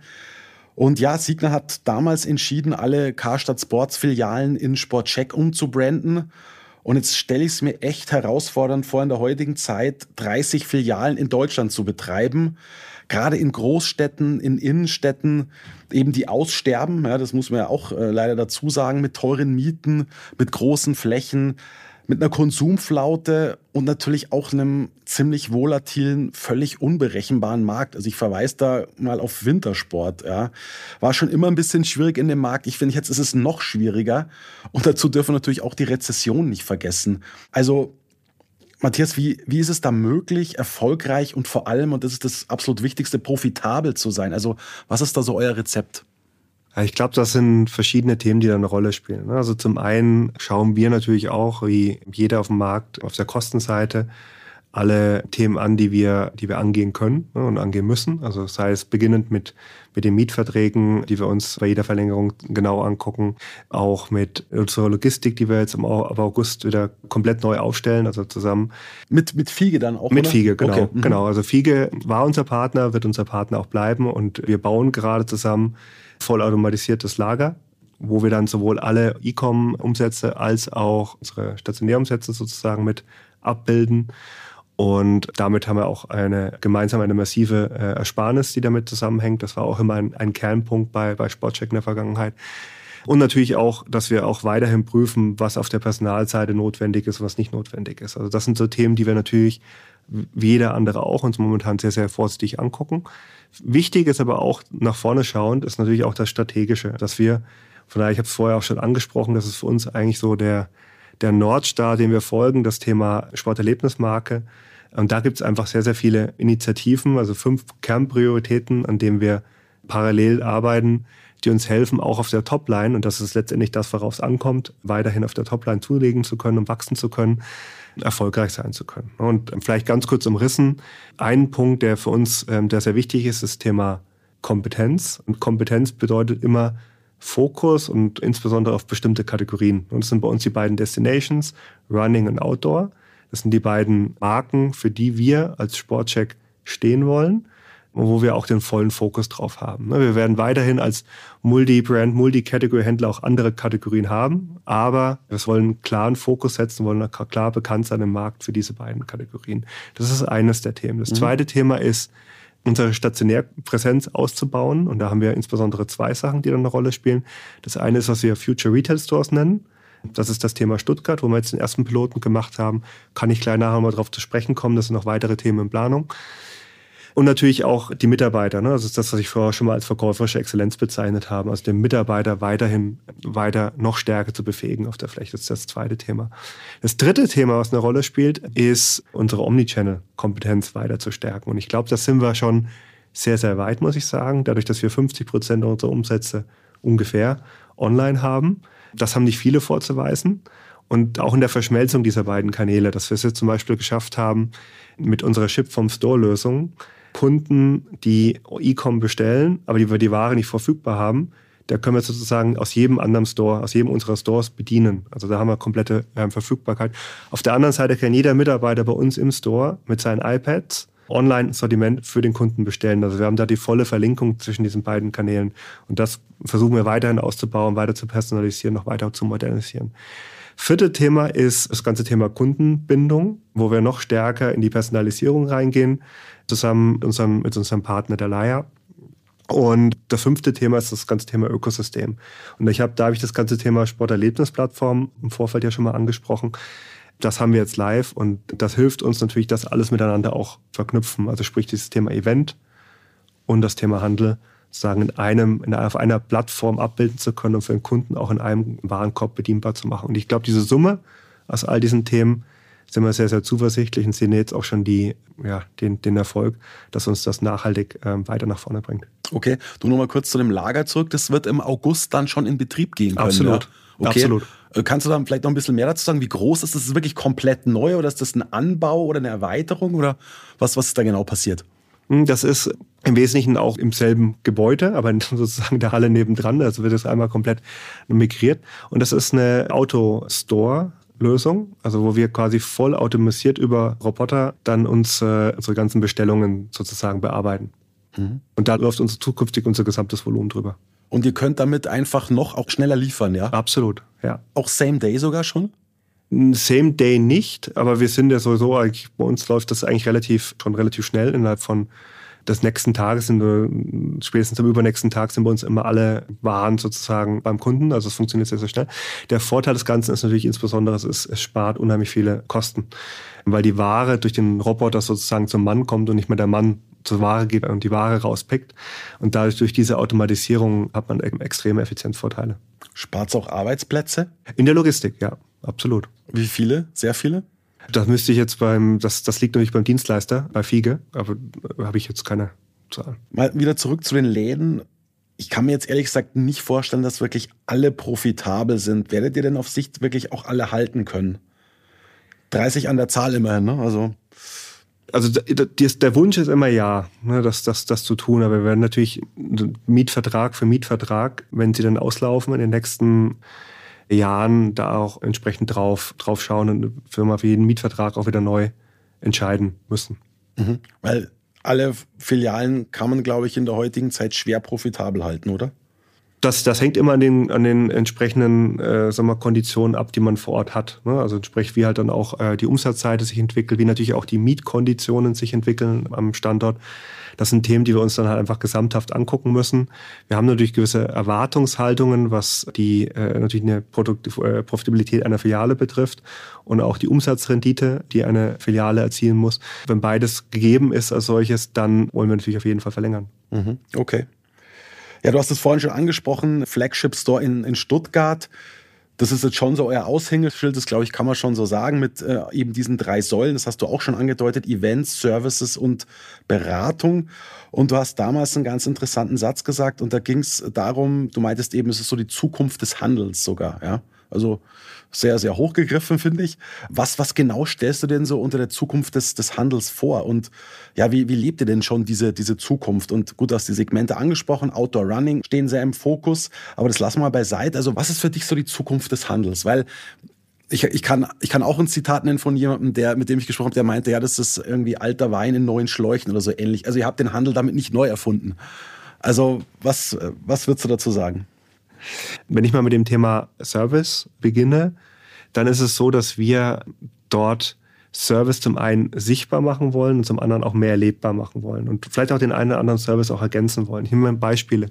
Und ja, Signer hat damals entschieden, alle Karstadt Sports Filialen in Sportcheck umzubranden. Und jetzt stelle ich es mir echt herausfordernd vor, in der heutigen Zeit 30 Filialen in Deutschland zu betreiben. Gerade in Großstädten, in Innenstädten, eben die aussterben. Ja, das muss man ja auch äh, leider dazu sagen, mit teuren Mieten, mit großen Flächen mit einer Konsumflaute und natürlich auch einem ziemlich volatilen, völlig unberechenbaren Markt. Also ich verweise da mal auf Wintersport. Ja. War schon immer ein bisschen schwierig in dem Markt. Ich finde, jetzt ist es noch schwieriger. Und dazu dürfen wir natürlich auch die Rezession nicht vergessen. Also Matthias, wie, wie ist es da möglich, erfolgreich und vor allem, und das ist das absolut Wichtigste, profitabel zu sein? Also was ist da so euer Rezept? Ich glaube, das sind verschiedene Themen, die da eine Rolle spielen. Ne? Also zum einen schauen wir natürlich auch, wie jeder auf dem Markt, auf der Kostenseite, alle Themen an, die wir, die wir angehen können ne, und angehen müssen. Also sei es beginnend mit, mit den Mietverträgen, die wir uns bei jeder Verlängerung genau angucken, auch mit unserer Logistik, die wir jetzt im August wieder komplett neu aufstellen, also zusammen. Mit, mit Fiege dann auch? Mit oder? Fiege, genau. Okay. Mhm. genau. Also Fiege war unser Partner, wird unser Partner auch bleiben und wir bauen gerade zusammen vollautomatisiertes Lager, wo wir dann sowohl alle E-Com-Umsätze als auch unsere Stationärumsätze sozusagen mit abbilden. Und damit haben wir auch eine gemeinsam eine massive äh, Ersparnis, die damit zusammenhängt. Das war auch immer ein, ein Kernpunkt bei, bei Sportcheck in der Vergangenheit. Und natürlich auch, dass wir auch weiterhin prüfen, was auf der Personalseite notwendig ist was nicht notwendig ist. Also das sind so Themen, die wir natürlich wie jeder andere auch uns momentan sehr, sehr vorsichtig angucken. Wichtig ist aber auch nach vorne schauend, ist natürlich auch das Strategische, dass wir, von daher, ich habe es vorher auch schon angesprochen, das ist für uns eigentlich so der, der Nordstar, dem wir folgen, das Thema Sporterlebnismarke. Und da gibt es einfach sehr, sehr viele Initiativen, also fünf Kernprioritäten, an denen wir parallel arbeiten, die uns helfen, auch auf der Topline, und das ist letztendlich das, worauf es ankommt, weiterhin auf der Topline zulegen zu können und wachsen zu können, erfolgreich sein zu können. Und vielleicht ganz kurz umrissen, ein Punkt, der für uns ähm, der sehr wichtig ist, ist das Thema Kompetenz. Und Kompetenz bedeutet immer Fokus und insbesondere auf bestimmte Kategorien. Und das sind bei uns die beiden Destinations, Running und Outdoor. Das sind die beiden Marken, für die wir als Sportcheck stehen wollen wo wir auch den vollen Fokus drauf haben. Ne, wir werden weiterhin als Multi-Brand, Multi-Category-Händler auch andere Kategorien haben, aber wir wollen einen klaren Fokus setzen, wollen klar bekannt sein im Markt für diese beiden Kategorien. Das ist eines der Themen. Das mhm. zweite Thema ist, unsere Stationärpräsenz auszubauen. Und da haben wir insbesondere zwei Sachen, die dann eine Rolle spielen. Das eine ist, was wir Future Retail Stores nennen. Das ist das Thema Stuttgart, wo wir jetzt den ersten Piloten gemacht haben. Kann ich gleich nachher mal drauf zu sprechen kommen. Das sind noch weitere Themen in Planung. Und natürlich auch die Mitarbeiter. Ne? Das ist das, was ich vorher schon mal als verkäuferische Exzellenz bezeichnet habe. Also den Mitarbeiter weiterhin weiter noch stärker zu befähigen auf der Fläche. Das ist das zweite Thema. Das dritte Thema, was eine Rolle spielt, ist unsere Omnichannel-Kompetenz weiter zu stärken. Und ich glaube, das sind wir schon sehr, sehr weit, muss ich sagen. Dadurch, dass wir 50 Prozent unserer Umsätze ungefähr online haben. Das haben nicht viele vorzuweisen. Und auch in der Verschmelzung dieser beiden Kanäle, dass wir es jetzt zum Beispiel geschafft haben, mit unserer Ship vom Store-Lösung Kunden, die E-Com bestellen, aber die wir die Ware nicht verfügbar haben, da können wir sozusagen aus jedem anderen Store, aus jedem unserer Stores bedienen. Also da haben wir komplette äh, Verfügbarkeit. Auf der anderen Seite kann jeder Mitarbeiter bei uns im Store mit seinen iPads Online-Sortiment für den Kunden bestellen. Also wir haben da die volle Verlinkung zwischen diesen beiden Kanälen. Und das versuchen wir weiterhin auszubauen, weiter zu personalisieren, noch weiter zu modernisieren. Vierte Thema ist das ganze Thema Kundenbindung, wo wir noch stärker in die Personalisierung reingehen, zusammen unserem, mit unserem Partner der Leier. Und das fünfte Thema ist das ganze Thema Ökosystem. Und ich habe, da habe ich das ganze Thema Sporterlebnisplattform im Vorfeld ja schon mal angesprochen. Das haben wir jetzt live und das hilft uns natürlich, das alles miteinander auch verknüpfen. Also sprich dieses Thema Event und das Thema Handel sozusagen in einem, in, auf einer Plattform abbilden zu können und für den Kunden auch in einem Warenkorb bedienbar zu machen. Und ich glaube, diese Summe aus all diesen Themen sind wir sehr, sehr zuversichtlich und sehen jetzt auch schon die, ja, den, den Erfolg, dass uns das nachhaltig ähm, weiter nach vorne bringt. Okay, du nochmal kurz zu dem Lager zurück. Das wird im August dann schon in Betrieb gehen können. Absolut. Ja? Okay. Absolut. Äh, kannst du da vielleicht noch ein bisschen mehr dazu sagen? Wie groß ist das? Ist das wirklich komplett neu oder ist das ein Anbau oder eine Erweiterung oder was, was ist da genau passiert? Hm, das ist im Wesentlichen auch im selben Gebäude, aber sozusagen der Halle nebendran. Also wird das einmal komplett migriert. Und das ist eine Autostore. Lösung, also wo wir quasi voll automatisiert über Roboter dann uns äh, unsere ganzen Bestellungen sozusagen bearbeiten. Mhm. Und da läuft unser zukünftig unser gesamtes Volumen drüber. Und ihr könnt damit einfach noch auch schneller liefern, ja? Absolut, ja. Auch Same Day sogar schon? Same Day nicht, aber wir sind ja sowieso, bei uns läuft das eigentlich relativ, schon relativ schnell. Innerhalb von des nächsten Tages, sind wir, spätestens am übernächsten Tag sind bei uns immer alle Waren sozusagen beim Kunden. Also es funktioniert sehr, sehr schnell. Der Vorteil des Ganzen ist natürlich insbesondere, es, ist, es spart unheimlich viele Kosten. Weil die Ware durch den Roboter sozusagen zum Mann kommt und nicht mehr der Mann zur Ware geht und die Ware rauspickt. Und dadurch durch diese Automatisierung hat man extreme Effizienzvorteile. Spart es auch Arbeitsplätze? In der Logistik, ja, absolut. Wie viele? Sehr viele? Das müsste ich jetzt beim, das, das liegt natürlich beim Dienstleister, bei Fiege, aber habe ich jetzt keine Zahl. Mal wieder zurück zu den Läden. Ich kann mir jetzt ehrlich gesagt nicht vorstellen, dass wirklich alle profitabel sind. Werdet ihr denn auf Sicht wirklich auch alle halten können? 30 an der Zahl immerhin, ne? Also also der Wunsch ist immer ja, ne, das, das, das zu tun, aber wir werden natürlich Mietvertrag für Mietvertrag, wenn sie dann auslaufen in den nächsten Jahren, da auch entsprechend drauf, drauf schauen und eine Firma für jeden Mietvertrag auch wieder neu entscheiden müssen. Mhm. Weil alle Filialen kann man, glaube ich, in der heutigen Zeit schwer profitabel halten, oder? das, das hängt immer an den, an den entsprechenden äh, sagen wir, Konditionen ab, die man vor Ort hat. Ne? Also entsprechend wie halt dann auch äh, die Umsatzseite sich entwickelt, wie natürlich auch die Mietkonditionen sich entwickeln am Standort. Das sind Themen, die wir uns dann halt einfach gesamthaft angucken müssen. Wir haben natürlich gewisse Erwartungshaltungen, was die äh, natürlich eine Produkt äh, Profitabilität einer Filiale betrifft und auch die Umsatzrendite, die eine Filiale erzielen muss. Wenn beides gegeben ist als solches, dann wollen wir natürlich auf jeden Fall verlängern. Mhm. Okay. Ja, du hast es vorhin schon angesprochen, Flagship Store in, in Stuttgart. Das ist jetzt schon so euer Aushängeschild, das glaube ich, kann man schon so sagen, mit äh, eben diesen drei Säulen. Das hast du auch schon angedeutet: Events, Services und Beratung. Und du hast damals einen ganz interessanten Satz gesagt und da ging es darum, du meintest eben, es ist so die Zukunft des Handels sogar, ja. Also sehr, sehr hochgegriffen, finde ich. Was, was genau stellst du denn so unter der Zukunft des, des Handels vor? Und ja, wie, wie lebt ihr denn schon diese, diese Zukunft? Und gut, du hast die Segmente angesprochen, Outdoor Running stehen sehr im Fokus, aber das lassen wir mal beiseite. Also, was ist für dich so die Zukunft des Handels? Weil ich, ich, kann, ich kann auch ein Zitat nennen von jemandem, der, mit dem ich gesprochen habe, der meinte, ja, das ist irgendwie alter Wein in neuen Schläuchen oder so ähnlich. Also ihr habt den Handel damit nicht neu erfunden. Also was, was würdest du dazu sagen? Wenn ich mal mit dem Thema Service beginne, dann ist es so, dass wir dort Service zum einen sichtbar machen wollen und zum anderen auch mehr erlebbar machen wollen und vielleicht auch den einen oder anderen Service auch ergänzen wollen. Ich nehme mal Beispiele.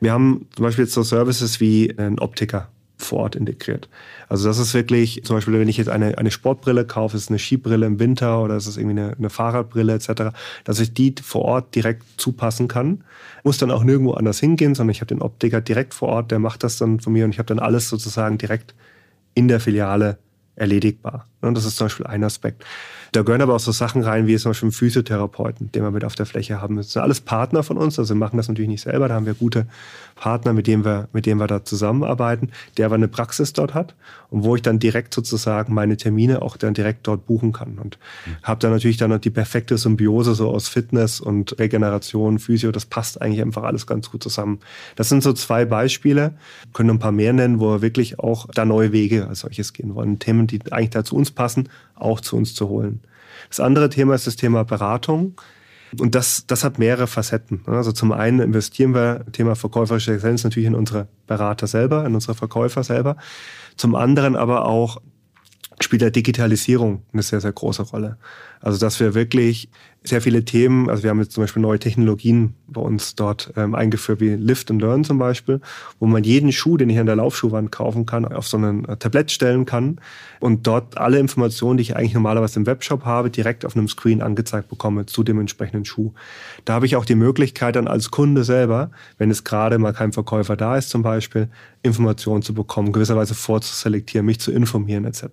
Wir haben zum Beispiel jetzt so Services wie einen Optiker vor Ort integriert. Also das ist wirklich, zum Beispiel, wenn ich jetzt eine, eine Sportbrille kaufe, ist es eine Skibrille im Winter oder ist es irgendwie eine, eine Fahrradbrille etc., dass ich die vor Ort direkt zupassen kann. Muss dann auch nirgendwo anders hingehen, sondern ich habe den Optiker direkt vor Ort, der macht das dann von mir und ich habe dann alles sozusagen direkt in der Filiale erledigbar. Und das ist zum Beispiel ein Aspekt. Da gehören aber auch so Sachen rein, wie zum Beispiel einen Physiotherapeuten, den wir mit auf der Fläche haben. Das sind alles Partner von uns, also wir machen das natürlich nicht selber. Da haben wir gute Partner, mit denen wir, mit denen wir da zusammenarbeiten, der aber eine Praxis dort hat und wo ich dann direkt sozusagen meine Termine auch dann direkt dort buchen kann. Und mhm. habe dann natürlich dann noch die perfekte Symbiose so aus Fitness und Regeneration, Physio. Das passt eigentlich einfach alles ganz gut zusammen. Das sind so zwei Beispiele, können ein paar mehr nennen, wo wir wirklich auch da neue Wege als solches gehen wollen. Themen, die eigentlich da zu uns passen, auch zu uns zu holen. Das andere Thema ist das Thema Beratung. Und das, das hat mehrere Facetten. Also zum einen investieren wir Thema verkäuferische Exzellenz natürlich in unsere Berater selber, in unsere Verkäufer selber. Zum anderen aber auch spielt der Digitalisierung eine sehr, sehr große Rolle. Also dass wir wirklich sehr viele Themen, also wir haben jetzt zum Beispiel neue Technologien bei uns dort ähm, eingeführt, wie Lift and Learn zum Beispiel, wo man jeden Schuh, den ich an der Laufschuhwand kaufen kann, auf so ein äh, Tablett stellen kann und dort alle Informationen, die ich eigentlich normalerweise im Webshop habe, direkt auf einem Screen angezeigt bekomme zu dem entsprechenden Schuh. Da habe ich auch die Möglichkeit dann als Kunde selber, wenn es gerade mal kein Verkäufer da ist zum Beispiel, Informationen zu bekommen, gewisserweise vorzuselektieren, mich zu informieren etc.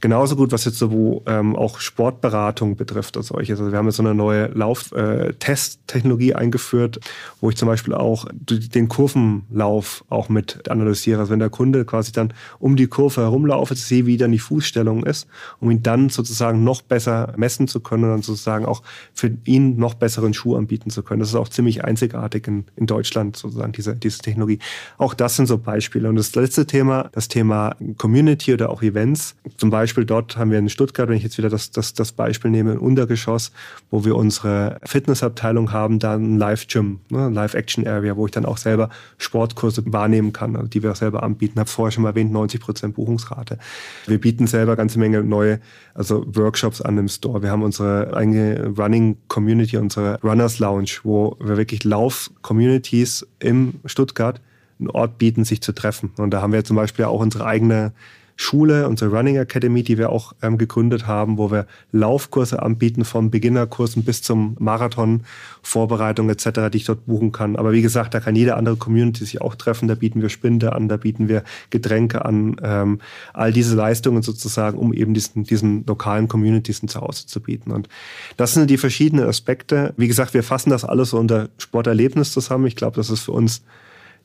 Genauso gut, was jetzt so wo, ähm, auch Sportberatung betrifft als solches. Also wir haben jetzt so eine neue Lauf-Test-Technologie äh, eingeführt, wo ich zum Beispiel auch den Kurvenlauf auch mit analysiere. Also wenn der Kunde quasi dann um die Kurve herumlaufe, sehe, wie dann die Fußstellung ist, um ihn dann sozusagen noch besser messen zu können und dann sozusagen auch für ihn noch besseren Schuh anbieten zu können. Das ist auch ziemlich einzigartig in, in Deutschland sozusagen, diese, diese Technologie. Auch das sind so Beispiele. Und das letzte Thema, das Thema Community oder auch Events. Zum Beispiel dort haben wir in Stuttgart, wenn ich jetzt wieder das, das, das Beispiel nehme, ein Untergeschoss, wo wir unsere Fitnessabteilung haben, dann ein Live-Gym, ne, Live-Action-Area, wo ich dann auch selber Sportkurse wahrnehmen kann, also die wir auch selber anbieten. Ich habe vorher schon mal erwähnt, 90 Prozent Buchungsrate. Wir bieten selber ganze Menge neue also Workshops an dem Store. Wir haben unsere eigene Running Community, unsere Runners Lounge, wo wir wirklich Lauf-Communities im Stuttgart einen Ort bieten, sich zu treffen. Und da haben wir zum Beispiel auch unsere eigene Schule, unsere Running Academy, die wir auch ähm, gegründet haben, wo wir Laufkurse anbieten, von Beginnerkursen bis zum Marathon, Vorbereitung etc., die ich dort buchen kann. Aber wie gesagt, da kann jede andere Community sich auch treffen. Da bieten wir Spinde an, da bieten wir Getränke an, ähm, all diese Leistungen sozusagen, um eben diesen, diesen lokalen Communities ein Zuhause zu bieten. Und das sind die verschiedenen Aspekte. Wie gesagt, wir fassen das alles so unter Sporterlebnis zusammen. Ich glaube, das ist für uns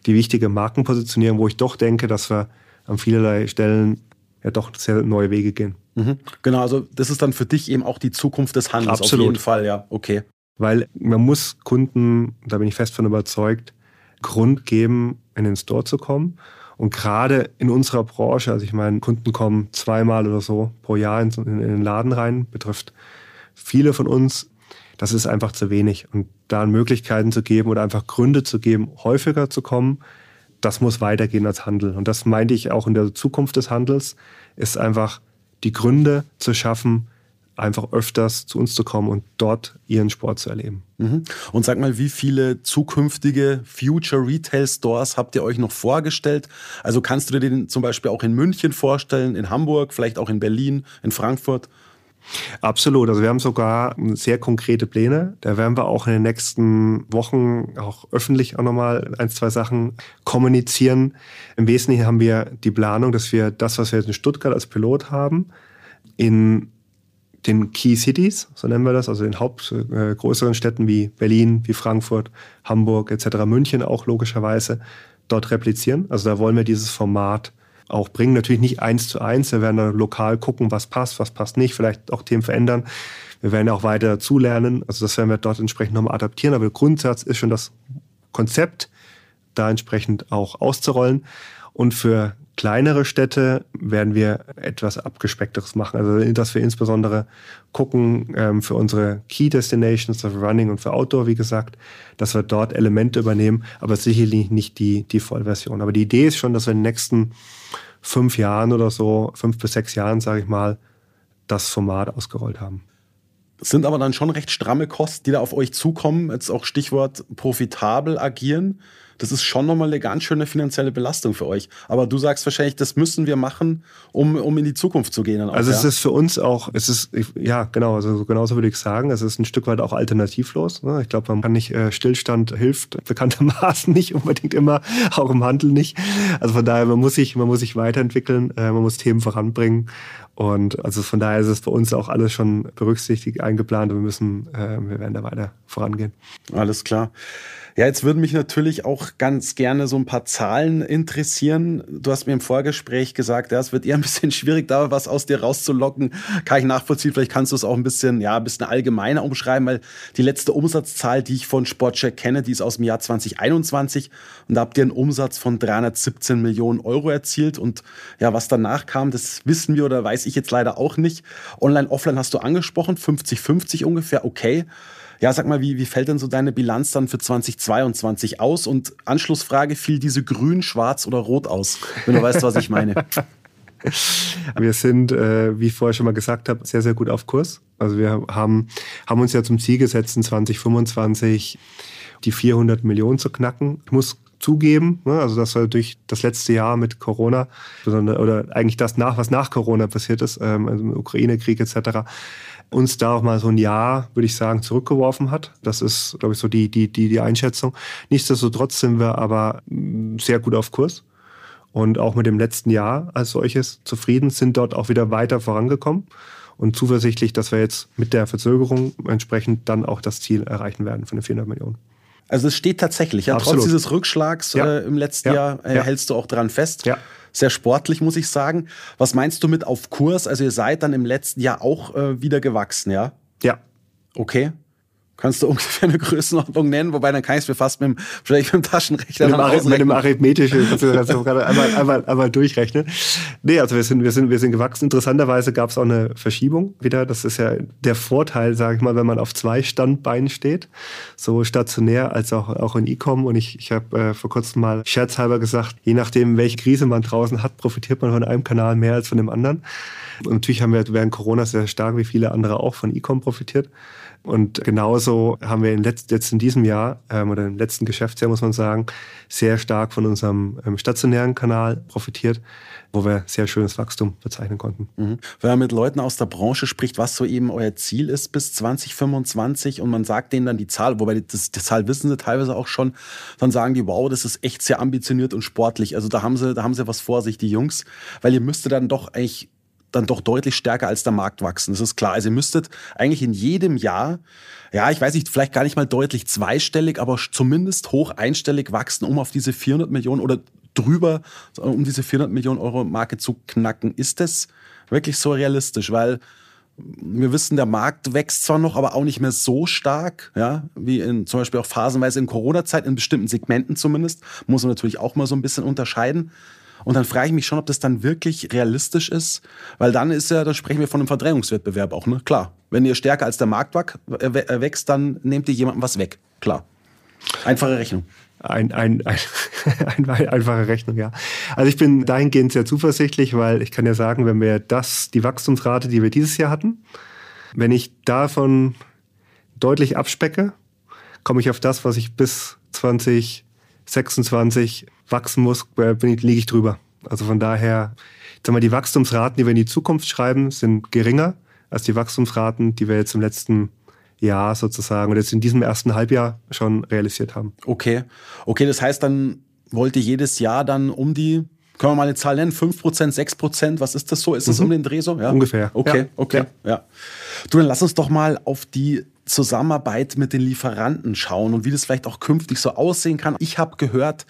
die wichtige Markenpositionierung, wo ich doch denke, dass wir an vielerlei Stellen ja doch sehr neue Wege gehen. Mhm. Genau, also das ist dann für dich eben auch die Zukunft des Handels. Absolut. Auf jeden Fall, ja, okay. Weil man muss Kunden, da bin ich fest von überzeugt, Grund geben, in den Store zu kommen. Und gerade in unserer Branche, also ich meine, Kunden kommen zweimal oder so pro Jahr in, in, in den Laden rein, betrifft viele von uns. Das ist einfach zu wenig. Und da Möglichkeiten zu geben oder einfach Gründe zu geben, häufiger zu kommen, das muss weitergehen als Handel. Und das meinte ich auch in der Zukunft des Handels, ist einfach die Gründe zu schaffen, einfach öfters zu uns zu kommen und dort ihren Sport zu erleben. Mhm. Und sag mal, wie viele zukünftige Future Retail Stores habt ihr euch noch vorgestellt? Also kannst du dir den zum Beispiel auch in München vorstellen, in Hamburg, vielleicht auch in Berlin, in Frankfurt? Absolut. Also wir haben sogar sehr konkrete Pläne. Da werden wir auch in den nächsten Wochen auch öffentlich auch nochmal ein, zwei Sachen kommunizieren. Im Wesentlichen haben wir die Planung, dass wir das, was wir jetzt in Stuttgart als Pilot haben, in den Key Cities, so nennen wir das, also in Haupt äh, Städten wie Berlin, wie Frankfurt, Hamburg etc., München auch logischerweise dort replizieren. Also da wollen wir dieses Format auch bringen. Natürlich nicht eins zu eins. Wir werden dann lokal gucken, was passt, was passt nicht, vielleicht auch Themen verändern. Wir werden auch weiter dazulernen. Also das werden wir dort entsprechend nochmal adaptieren. Aber der Grundsatz ist schon das Konzept da entsprechend auch auszurollen. Und für kleinere Städte werden wir etwas abgespeckteres machen. Also dass wir insbesondere gucken ähm, für unsere Key Destinations, für Running und für Outdoor, wie gesagt, dass wir dort Elemente übernehmen, aber sicherlich nicht die, die Vollversion. Aber die Idee ist schon, dass wir in den nächsten fünf Jahren oder so, fünf bis sechs Jahren, sage ich mal, das Format ausgerollt haben. Das sind aber dann schon recht stramme Kosten, die da auf euch zukommen. Jetzt auch Stichwort profitabel agieren. Das ist schon nochmal eine ganz schöne finanzielle Belastung für euch. Aber du sagst wahrscheinlich, das müssen wir machen, um, um in die Zukunft zu gehen. Auch, also es ja? ist für uns auch, es ist, ja genau, also genauso würde ich sagen, es ist ein Stück weit auch alternativlos. Ne? Ich glaube, man kann nicht, äh, Stillstand hilft bekanntermaßen nicht unbedingt immer, auch im Handel nicht. Also von daher, man muss sich, man muss sich weiterentwickeln, äh, man muss Themen voranbringen. Und also von daher ist es bei uns auch alles schon berücksichtigt, eingeplant und wir müssen, äh, wir werden da weiter vorangehen. Alles klar. Ja, jetzt würden mich natürlich auch ganz gerne so ein paar Zahlen interessieren. Du hast mir im Vorgespräch gesagt, ja, es wird eher ein bisschen schwierig, da was aus dir rauszulocken. Kann ich nachvollziehen. Vielleicht kannst du es auch ein bisschen, ja, ein bisschen allgemeiner umschreiben, weil die letzte Umsatzzahl, die ich von Sportcheck kenne, die ist aus dem Jahr 2021. Und da habt ihr einen Umsatz von 317 Millionen Euro erzielt. Und ja, was danach kam, das wissen wir oder weiß ich jetzt leider auch nicht. Online, offline hast du angesprochen, 50-50 ungefähr, okay. Ja, sag mal, wie, wie fällt denn so deine Bilanz dann für 2022 aus? Und Anschlussfrage, fiel diese grün, schwarz oder rot aus? Wenn du weißt, was ich meine. Wir sind, äh, wie ich vorher schon mal gesagt habe, sehr, sehr gut auf Kurs. Also wir haben, haben uns ja zum Ziel gesetzt, in 2025 die 400 Millionen zu knacken. Ich muss zugeben, ne, also das war durch das letzte Jahr mit Corona, oder eigentlich das nach, was nach Corona passiert ist, ähm, also Ukraine-Krieg etc., uns da auch mal so ein Jahr, würde ich sagen, zurückgeworfen hat. Das ist, glaube ich, so die, die, die, die Einschätzung. Nichtsdestotrotz sind wir aber mm, sehr gut auf Kurs und auch mit dem letzten Jahr als solches zufrieden, sind dort auch wieder weiter vorangekommen und zuversichtlich, dass wir jetzt mit der Verzögerung entsprechend dann auch das Ziel erreichen werden von den 400 Millionen. Also es steht tatsächlich, ja, trotz dieses Rückschlags ja. äh, im letzten ja. Jahr äh, hältst du auch dran fest. Ja sehr sportlich, muss ich sagen. Was meinst du mit auf Kurs? Also ihr seid dann im letzten Jahr auch äh, wieder gewachsen, ja? Ja. Okay. Kannst du ungefähr eine Größenordnung nennen? Wobei, dann kann ich es mir fast mit dem, vielleicht mit dem Taschenrechner mit dem, mit dem arithmetischen, kannst du einmal, einmal, einmal durchrechnen. Nee, also wir sind, wir sind, wir sind gewachsen. Interessanterweise gab es auch eine Verschiebung wieder. Das ist ja der Vorteil, sage ich mal, wenn man auf zwei Standbeinen steht. So stationär als auch, auch in E-Com. Und ich, ich habe äh, vor kurzem mal scherzhalber gesagt, je nachdem, welche Krise man draußen hat, profitiert man von einem Kanal mehr als von dem anderen. Und natürlich haben wir während Corona sehr stark, wie viele andere auch, von E-Com profitiert. Und genauso haben wir in letzt, jetzt in diesem Jahr ähm, oder im letzten Geschäftsjahr, muss man sagen, sehr stark von unserem ähm, stationären Kanal profitiert, wo wir sehr schönes Wachstum verzeichnen konnten. Mhm. Wenn man mit Leuten aus der Branche spricht, was so eben euer Ziel ist bis 2025 und man sagt denen dann die Zahl, wobei das, die Zahl wissen sie teilweise auch schon, dann sagen die, wow, das ist echt sehr ambitioniert und sportlich. Also da haben sie, da haben sie was vor sich, die Jungs, weil ihr müsstet dann doch eigentlich dann doch deutlich stärker als der Markt wachsen. Das ist klar. Also ihr müsstet eigentlich in jedem Jahr, ja, ich weiß nicht, vielleicht gar nicht mal deutlich zweistellig, aber zumindest hoch einstellig wachsen, um auf diese 400 Millionen oder drüber, um diese 400 Millionen Euro Marke zu knacken. Ist das wirklich so realistisch? Weil wir wissen, der Markt wächst zwar noch, aber auch nicht mehr so stark, ja, wie in zum Beispiel auch phasenweise in Corona-Zeit, in bestimmten Segmenten zumindest. Muss man natürlich auch mal so ein bisschen unterscheiden. Und dann frage ich mich schon, ob das dann wirklich realistisch ist, weil dann ist ja, da sprechen wir von einem Verdrängungswettbewerb auch, ne? Klar. Wenn ihr stärker als der Markt wächst, dann nehmt ihr jemandem was weg. Klar. Einfache Rechnung. Ein, ein, ein, einfache Rechnung, ja. Also ich bin dahingehend sehr zuversichtlich, weil ich kann ja sagen, wenn wir das, die Wachstumsrate, die wir dieses Jahr hatten, wenn ich davon deutlich abspecke, komme ich auf das, was ich bis 2026 wachsen muss, ich, liege ich drüber. Also von daher, sag mal, die Wachstumsraten, die wir in die Zukunft schreiben, sind geringer als die Wachstumsraten, die wir jetzt im letzten Jahr sozusagen oder jetzt in diesem ersten Halbjahr schon realisiert haben. Okay. Okay, das heißt, dann wollt ihr jedes Jahr dann um die können wir mal eine Zahl nennen? 5%, 6%? Was ist das so? Ist das mhm. um den Dreh so? Ja? Ungefähr. Okay, ja. okay, ja. ja. Du, dann lass uns doch mal auf die Zusammenarbeit mit den Lieferanten schauen und wie das vielleicht auch künftig so aussehen kann. Ich habe gehört,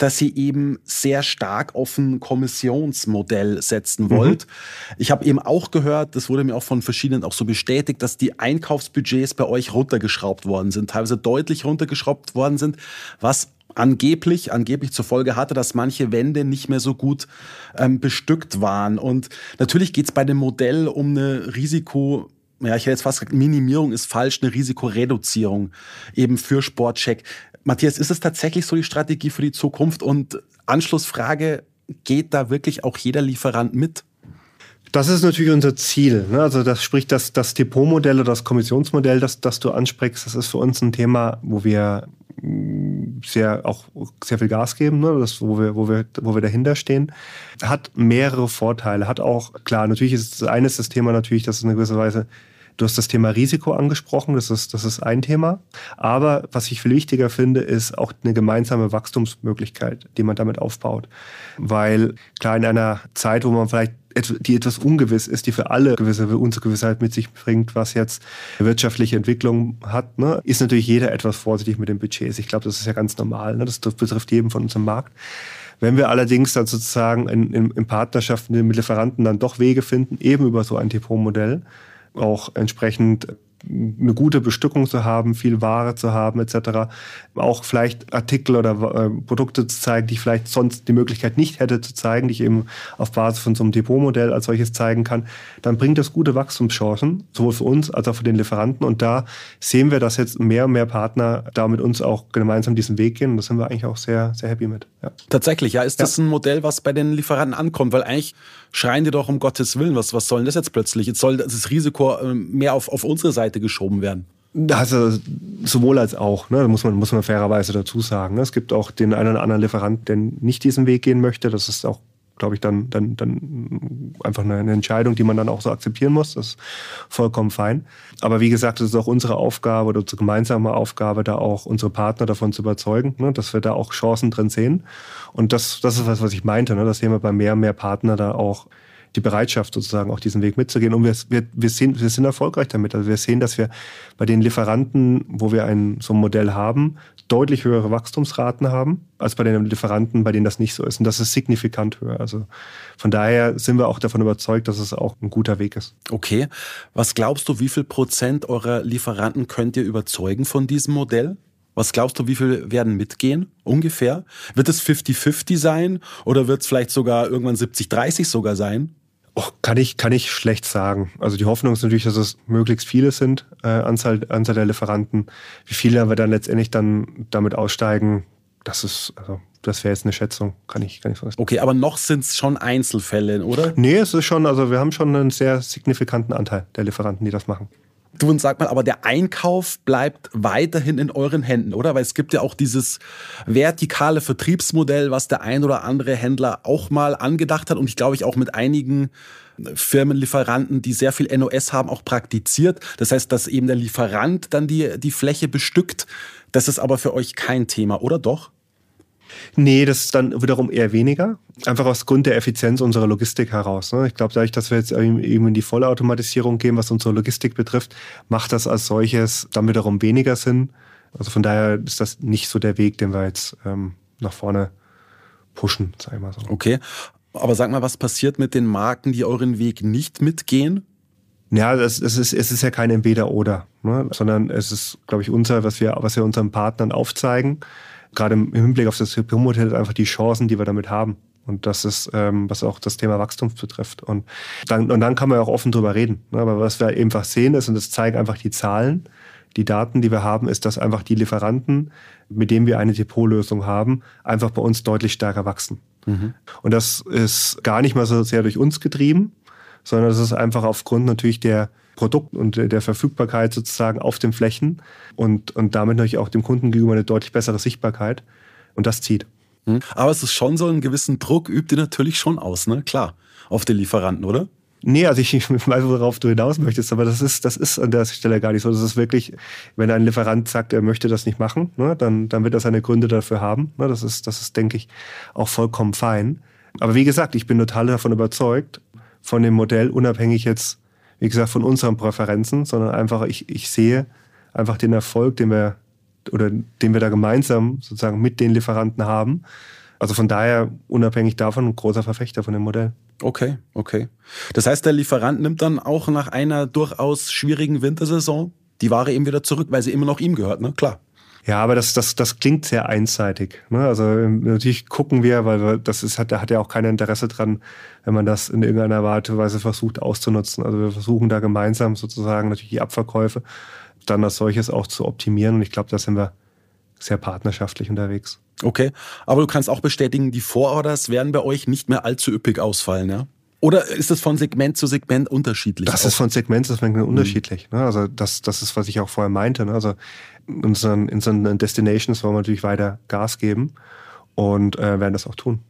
dass ihr eben sehr stark auf ein Kommissionsmodell setzen wollt. Mhm. Ich habe eben auch gehört, das wurde mir auch von verschiedenen auch so bestätigt, dass die Einkaufsbudgets bei euch runtergeschraubt worden sind, teilweise deutlich runtergeschraubt worden sind, was angeblich, angeblich zur Folge hatte, dass manche Wände nicht mehr so gut ähm, bestückt waren. Und natürlich geht es bei dem Modell um eine Risiko, ja, ich hätte jetzt fast gesagt, Minimierung ist falsch, eine Risikoreduzierung eben für Sportcheck. Matthias, ist es tatsächlich so die Strategie für die Zukunft? Und Anschlussfrage, geht da wirklich auch jeder Lieferant mit? Das ist natürlich unser Ziel. Ne? Also das spricht das, das Depotmodell oder das Kommissionsmodell, das, das du ansprichst, das ist für uns ein Thema, wo wir sehr auch sehr viel Gas geben, ne? das, wo wir, wo wir, wo wir dahinter stehen, hat mehrere Vorteile. Hat auch klar, natürlich ist das eine ist das Thema natürlich, dass es in gewisser Weise Du hast das Thema Risiko angesprochen, das ist, das ist ein Thema. Aber was ich viel wichtiger finde, ist auch eine gemeinsame Wachstumsmöglichkeit, die man damit aufbaut. Weil klar, in einer Zeit, wo man vielleicht die etwas ungewiss ist, die für alle gewisse Ungewissheit mit sich bringt, was jetzt wirtschaftliche Entwicklung hat, ne, ist natürlich jeder etwas vorsichtig mit den Budgets. Ich glaube, das ist ja ganz normal. Ne? Das betrifft jeden von uns im Markt. Wenn wir allerdings dann sozusagen in, in, in Partnerschaften mit Lieferanten dann doch Wege finden, eben über so ein Depotmodell, auch entsprechend eine gute Bestückung zu haben, viel Ware zu haben etc. Auch vielleicht Artikel oder äh, Produkte zu zeigen, die ich vielleicht sonst die Möglichkeit nicht hätte zu zeigen, die ich eben auf Basis von so einem Depotmodell als solches zeigen kann, dann bringt das gute Wachstumschancen, sowohl für uns als auch für den Lieferanten. Und da sehen wir, dass jetzt mehr und mehr Partner da mit uns auch gemeinsam diesen Weg gehen. Und da sind wir eigentlich auch sehr, sehr happy mit. Ja. Tatsächlich, ja. Ist das ja. ein Modell, was bei den Lieferanten ankommt? Weil eigentlich schreien die doch um Gottes Willen, was, was soll denn das jetzt plötzlich? Jetzt soll das Risiko ähm, mehr auf, auf unsere Seite geschoben werden. Also sowohl als auch, ne, muss man, muss man fairerweise dazu sagen. Ne? Es gibt auch den einen oder anderen Lieferant, der nicht diesen Weg gehen möchte. Das ist auch, glaube ich, dann, dann, dann einfach eine, Entscheidung, die man dann auch so akzeptieren muss. Das ist vollkommen fein. Aber wie gesagt, es ist auch unsere Aufgabe oder unsere gemeinsame Aufgabe, da auch unsere Partner davon zu überzeugen, ne, dass wir da auch Chancen drin sehen. Und das, das ist was, was ich meinte, ne, dass wir bei mehr und mehr Partner da auch die Bereitschaft sozusagen auch diesen Weg mitzugehen. Und wir, wir, wir, sehen, wir sind erfolgreich damit. Also wir sehen, dass wir bei den Lieferanten, wo wir ein so ein Modell haben, deutlich höhere Wachstumsraten haben als bei den Lieferanten, bei denen das nicht so ist. Und das ist signifikant höher. Also von daher sind wir auch davon überzeugt, dass es auch ein guter Weg ist. Okay. Was glaubst du, wie viel Prozent eurer Lieferanten könnt ihr überzeugen von diesem Modell? Was glaubst du, wie viel werden mitgehen? Ungefähr? Wird es 50-50 sein oder wird es vielleicht sogar irgendwann 70-30 sogar sein? Oh, kann ich, kann ich schlecht sagen. Also die Hoffnung ist natürlich, dass es möglichst viele sind, äh, Anzahl, Anzahl der Lieferanten. Wie viele wir dann letztendlich dann damit aussteigen, das ist, also das wäre jetzt eine Schätzung, kann ich gar nicht sagen. Okay, aber noch sind es schon Einzelfälle, oder? Nee, es ist schon, also wir haben schon einen sehr signifikanten Anteil der Lieferanten, die das machen. Du und sag mal, aber der Einkauf bleibt weiterhin in euren Händen, oder? Weil es gibt ja auch dieses vertikale Vertriebsmodell, was der ein oder andere Händler auch mal angedacht hat und ich glaube ich auch mit einigen Firmenlieferanten, die sehr viel NOS haben, auch praktiziert. Das heißt, dass eben der Lieferant dann die, die Fläche bestückt. Das ist aber für euch kein Thema, oder doch? Nee, das ist dann wiederum eher weniger. Einfach aus Grund der Effizienz unserer Logistik heraus. Ne? Ich glaube, dadurch, dass wir jetzt eben in die Vollautomatisierung gehen, was unsere Logistik betrifft, macht das als solches dann wiederum weniger Sinn. Also von daher ist das nicht so der Weg, den wir jetzt ähm, nach vorne pushen, sag ich mal so. Okay. Aber sag mal, was passiert mit den Marken, die euren Weg nicht mitgehen? Ja, es, es, ist, es ist ja kein Entweder-Oder, ne? sondern es ist, glaube ich, unser, was wir, was wir unseren Partnern aufzeigen gerade im Hinblick auf das Hypermodell einfach die Chancen, die wir damit haben. Und das ist, ähm, was auch das Thema Wachstum betrifft. Und dann, und dann kann man ja auch offen drüber reden. Ne? Aber was wir einfach sehen ist, und das zeigen einfach die Zahlen, die Daten, die wir haben, ist, dass einfach die Lieferanten, mit denen wir eine Depotlösung haben, einfach bei uns deutlich stärker wachsen. Mhm. Und das ist gar nicht mal so sehr durch uns getrieben, sondern das ist einfach aufgrund natürlich der Produkt und der Verfügbarkeit sozusagen auf den Flächen und, und damit natürlich auch dem Kunden gegenüber eine deutlich bessere Sichtbarkeit. Und das zieht. Hm. Aber es ist schon so einen gewissen Druck, übt ihr natürlich schon aus, ne? Klar, auf den Lieferanten, oder? Nee, also ich, ich weiß, worauf du hinaus möchtest, aber das ist, das ist an der Stelle gar nicht so. Das ist wirklich, wenn ein Lieferant sagt, er möchte das nicht machen, ne, dann, dann wird er seine Gründe dafür haben. Ne, das ist, das ist, denke ich, auch vollkommen fein. Aber wie gesagt, ich bin total davon überzeugt, von dem Modell, unabhängig jetzt wie gesagt, von unseren Präferenzen, sondern einfach, ich, ich sehe einfach den Erfolg, den wir oder den wir da gemeinsam sozusagen mit den Lieferanten haben. Also von daher unabhängig davon ein großer Verfechter von dem Modell. Okay, okay. Das heißt, der Lieferant nimmt dann auch nach einer durchaus schwierigen Wintersaison die Ware eben wieder zurück, weil sie immer noch ihm gehört, ne? Klar. Ja, aber das, das, das klingt sehr einseitig. Ne? Also ähm, natürlich gucken wir, weil das ist, hat, da hat ja auch kein Interesse dran, wenn man das in irgendeiner Art und Weise versucht auszunutzen. Also wir versuchen da gemeinsam sozusagen natürlich die Abverkäufe dann als solches auch zu optimieren. Und ich glaube, da sind wir sehr partnerschaftlich unterwegs. Okay, aber du kannst auch bestätigen, die Vororders werden bei euch nicht mehr allzu üppig ausfallen, ja? Oder ist das von Segment zu Segment unterschiedlich? Das auch? ist von Segment zu Segment unterschiedlich. Mhm. Also das, das ist, was ich auch vorher meinte. Ne? Also in unseren, in unseren Destinations wollen wir natürlich weiter Gas geben und äh, werden das auch tun.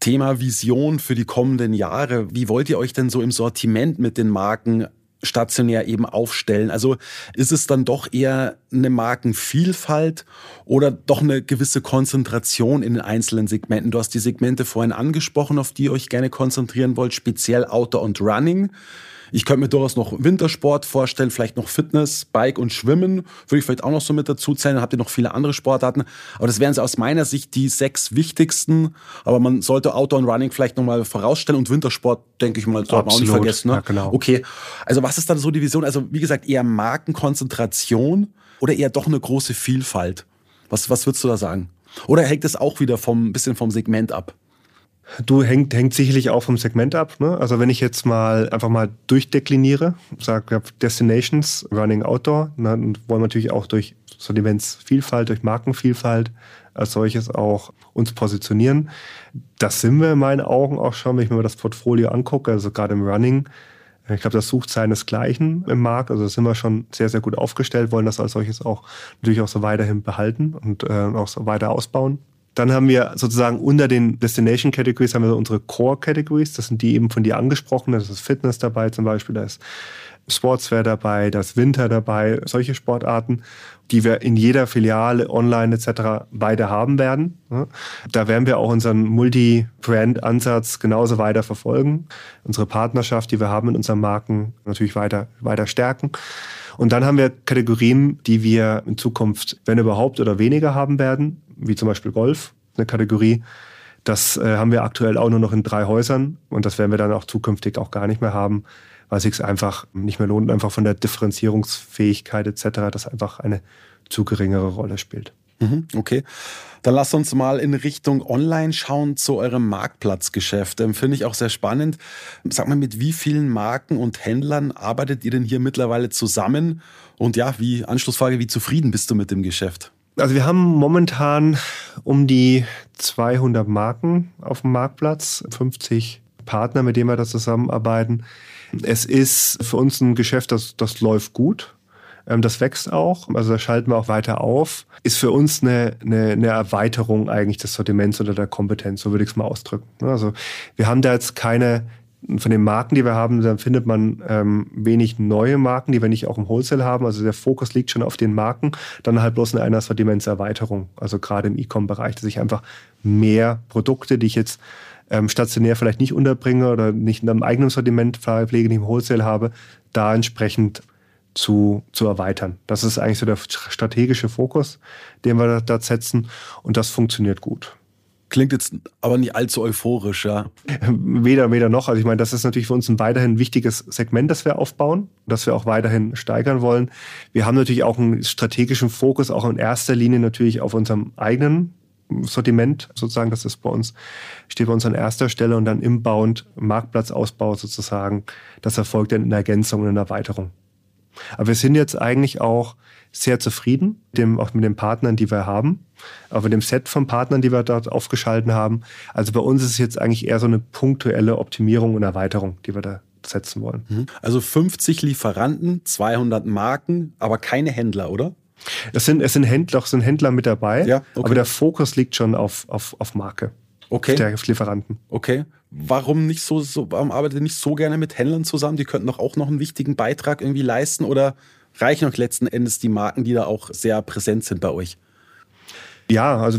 Thema Vision für die kommenden Jahre. Wie wollt ihr euch denn so im Sortiment mit den Marken stationär eben aufstellen? Also ist es dann doch eher eine Markenvielfalt oder doch eine gewisse Konzentration in den einzelnen Segmenten? Du hast die Segmente vorhin angesprochen, auf die ihr euch gerne konzentrieren wollt, speziell Outdoor und Running. Ich könnte mir durchaus noch Wintersport vorstellen, vielleicht noch Fitness, Bike und Schwimmen. Würde ich vielleicht auch noch so mit dazu zählen. Dann habt ihr noch viele andere Sportarten. Aber das wären so aus meiner Sicht die sechs wichtigsten. Aber man sollte Outdoor und Running vielleicht nochmal vorausstellen. Und Wintersport, denke ich mal, sollte man auch nicht vergessen. Ne? Ja, genau. Okay. Also was ist dann so die Vision? Also wie gesagt, eher Markenkonzentration oder eher doch eine große Vielfalt? Was, was würdest du da sagen? Oder hängt es auch wieder vom bisschen vom Segment ab? Du hängt, hängt sicherlich auch vom Segment ab. Ne? Also wenn ich jetzt mal einfach mal durchdekliniere, sage, wir haben Destinations, Running Outdoor, ne? und wollen natürlich auch durch Sortimentsvielfalt, durch Markenvielfalt als solches auch uns positionieren. Das sind wir in meinen Augen auch schon, wenn ich mir das Portfolio angucke, also gerade im Running. Ich glaube, das sucht seinesgleichen im Markt. Also da sind wir schon sehr, sehr gut aufgestellt, wollen das als solches auch natürlich auch so weiterhin behalten und äh, auch so weiter ausbauen. Dann haben wir sozusagen unter den Destination Categories haben wir unsere Core Categories. Das sind die eben von dir angesprochenen. Das ist Fitness dabei zum Beispiel. Da ist Sportswear dabei, da ist Winter dabei. Solche Sportarten, die wir in jeder Filiale, online etc. beide haben werden. Da werden wir auch unseren Multi-Brand-Ansatz genauso weiter verfolgen. Unsere Partnerschaft, die wir haben mit unseren Marken, natürlich weiter, weiter stärken. Und dann haben wir Kategorien, die wir in Zukunft, wenn überhaupt oder weniger haben werden, wie zum Beispiel Golf, eine Kategorie. Das äh, haben wir aktuell auch nur noch in drei Häusern und das werden wir dann auch zukünftig auch gar nicht mehr haben, weil es sich einfach nicht mehr lohnt, einfach von der Differenzierungsfähigkeit etc., das einfach eine zu geringere Rolle spielt. Mhm, okay. Dann lasst uns mal in Richtung Online schauen zu eurem Marktplatzgeschäft. Ähm, Finde ich auch sehr spannend. Sag mal, mit wie vielen Marken und Händlern arbeitet ihr denn hier mittlerweile zusammen? Und ja, wie Anschlussfrage, wie zufrieden bist du mit dem Geschäft? Also wir haben momentan um die 200 Marken auf dem Marktplatz, 50 Partner, mit denen wir da zusammenarbeiten. Es ist für uns ein Geschäft, das, das läuft gut. Ähm, das wächst auch, also da schalten wir auch weiter auf. Ist für uns eine, eine, eine Erweiterung eigentlich des Sortiments oder der Kompetenz, so würde ich es mal ausdrücken. Also wir haben da jetzt keine von den Marken, die wir haben, dann findet man ähm, wenig neue Marken, die wir nicht auch im Wholesale haben. Also der Fokus liegt schon auf den Marken, dann halt bloß in einer Sortimentserweiterung. Also gerade im E-Com-Bereich, dass ich einfach mehr Produkte, die ich jetzt ähm, stationär vielleicht nicht unterbringe oder nicht in einem eigenen Sortiment pflege, nicht im Wholesale habe, da entsprechend zu, zu erweitern. Das ist eigentlich so der strategische Fokus, den wir da setzen und das funktioniert gut. Klingt jetzt aber nicht allzu euphorisch, ja. Weder, weder noch. Also ich meine, das ist natürlich für uns ein weiterhin wichtiges Segment, das wir aufbauen, das wir auch weiterhin steigern wollen. Wir haben natürlich auch einen strategischen Fokus, auch in erster Linie natürlich auf unserem eigenen Sortiment sozusagen. Das ist bei uns, steht bei uns an erster Stelle und dann Inbound, Marktplatzausbau sozusagen. Das erfolgt dann in Ergänzung und in Erweiterung. Aber wir sind jetzt eigentlich auch sehr zufrieden, dem, auch mit den Partnern, die wir haben, auch mit dem Set von Partnern, die wir dort aufgeschalten haben. Also bei uns ist es jetzt eigentlich eher so eine punktuelle Optimierung und Erweiterung, die wir da setzen wollen. Mhm. Also 50 Lieferanten, 200 Marken, aber keine Händler, oder? Es sind, es sind Händler, es sind Händler mit dabei, ja, okay. aber der Fokus liegt schon auf, auf, auf Marke. Okay. Auf Lieferanten. Okay. Warum nicht so, so, warum arbeitet ihr nicht so gerne mit Händlern zusammen? Die könnten doch auch noch einen wichtigen Beitrag irgendwie leisten oder reichen euch letzten Endes die Marken, die da auch sehr präsent sind bei euch? Ja, also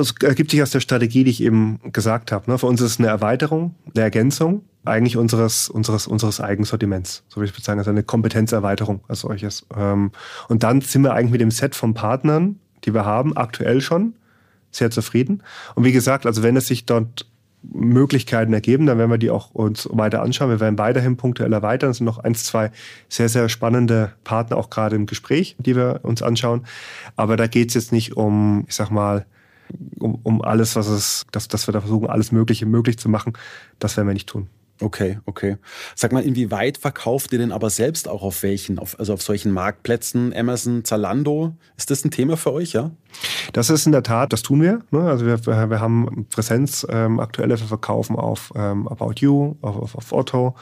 es ergibt sich aus der Strategie, die ich eben gesagt habe. Ne? Für uns ist es eine Erweiterung, eine Ergänzung eigentlich unseres, unseres, unseres Eigensortiments. So würde ich sagen, also eine Kompetenzerweiterung als solches. Ähm, und dann sind wir eigentlich mit dem Set von Partnern, die wir haben, aktuell schon sehr zufrieden. Und wie gesagt, also wenn es sich dort Möglichkeiten ergeben, dann werden wir die auch uns weiter anschauen. Wir werden weiterhin punktuell erweitern. Es sind noch eins, zwei sehr, sehr spannende Partner auch gerade im Gespräch, die wir uns anschauen. Aber da geht es jetzt nicht um, ich sag mal, um, um alles, was es, dass, dass wir da versuchen, alles Mögliche möglich zu machen. Das werden wir nicht tun. Okay, okay. Sag mal, inwieweit verkauft ihr denn aber selbst auch auf welchen, auf, also auf solchen Marktplätzen, Amazon, Zalando? Ist das ein Thema für euch, ja? Das ist in der Tat, das tun wir. Ne? Also wir, wir haben Präsenz ähm, aktuelle wir verkaufen auf ähm, About You, auf, auf, auf Otto,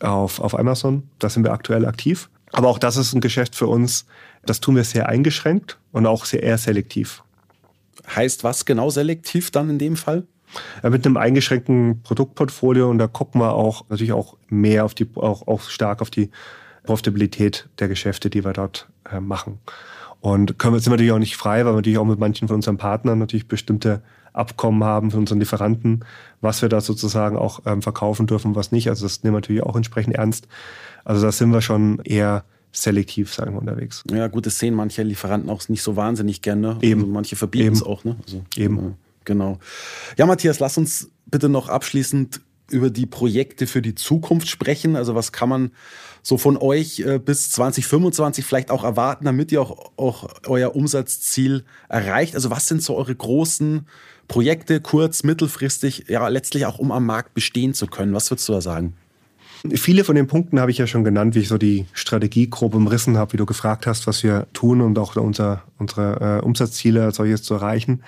auf, auf Amazon. Da sind wir aktuell aktiv. Aber auch das ist ein Geschäft für uns, das tun wir sehr eingeschränkt und auch sehr eher selektiv. Heißt was genau selektiv dann in dem Fall? Mit einem eingeschränkten Produktportfolio und da gucken wir auch natürlich auch mehr auf die, auch, auch stark auf die Profitabilität der Geschäfte, die wir dort äh, machen. Und können wir, sind wir natürlich auch nicht frei, weil wir natürlich auch mit manchen von unseren Partnern natürlich bestimmte Abkommen haben von unseren Lieferanten, was wir da sozusagen auch ähm, verkaufen dürfen, was nicht. Also das nehmen wir natürlich auch entsprechend ernst. Also da sind wir schon eher selektiv, sagen wir, unterwegs. Ja, gut, das sehen manche Lieferanten auch nicht so wahnsinnig gerne. Eben. Also manche verbieten es auch, ne? Also, Eben. Ja. Genau. Ja, Matthias, lass uns bitte noch abschließend über die Projekte für die Zukunft sprechen. Also was kann man so von euch äh, bis 2025 vielleicht auch erwarten, damit ihr auch, auch euer Umsatzziel erreicht? Also was sind so eure großen Projekte, kurz-, mittelfristig, ja letztlich auch um am Markt bestehen zu können? Was würdest du da sagen? Viele von den Punkten habe ich ja schon genannt, wie ich so die Strategie grob umrissen habe, wie du gefragt hast, was wir tun und auch unser, unsere äh, Umsatzziele als solches zu erreichen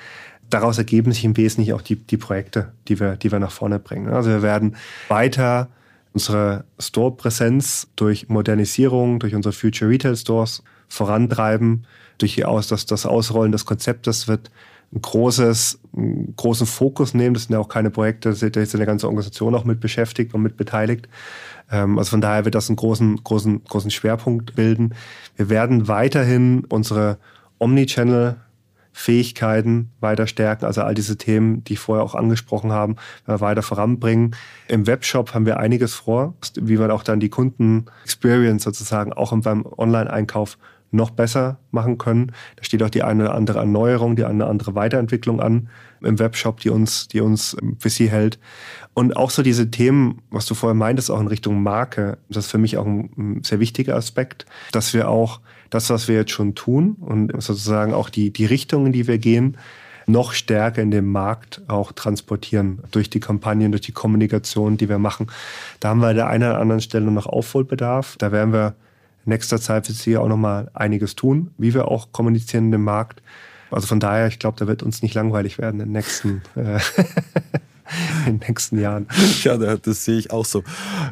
daraus ergeben sich im Wesentlichen auch die, die Projekte, die wir, die wir nach vorne bringen. Also wir werden weiter unsere Store-Präsenz durch Modernisierung, durch unsere Future Retail Stores vorantreiben, durch die Aus, das, das Ausrollen des Konzeptes wird ein großes, einen großen Fokus nehmen. Das sind ja auch keine Projekte, da ist eine ganze Organisation auch mit beschäftigt und mit beteiligt. Ähm, also von daher wird das einen großen, großen, großen Schwerpunkt bilden. Wir werden weiterhin unsere Omnichannel Fähigkeiten weiter stärken, also all diese Themen, die ich vorher auch angesprochen habe, weiter voranbringen. Im Webshop haben wir einiges vor, wie man auch dann die Kunden-Experience sozusagen auch beim Online-Einkauf noch besser machen können. Da steht auch die eine oder andere Erneuerung, die eine oder andere Weiterentwicklung an im Webshop, die uns, die uns für sie hält. Und auch so diese Themen, was du vorher meintest, auch in Richtung Marke, das ist für mich auch ein sehr wichtiger Aspekt, dass wir auch das, was wir jetzt schon tun und sozusagen auch die, die Richtungen, die wir gehen, noch stärker in den Markt auch transportieren durch die Kampagnen, durch die Kommunikation, die wir machen. Da haben wir an der einen oder anderen Stelle noch Aufholbedarf. Da werden wir in nächster Zeit für Sie auch noch mal einiges tun, wie wir auch kommunizieren in dem Markt. Also von daher, ich glaube, da wird uns nicht langweilig werden in den nächsten äh, in den nächsten Jahren. Ja, das sehe ich auch so.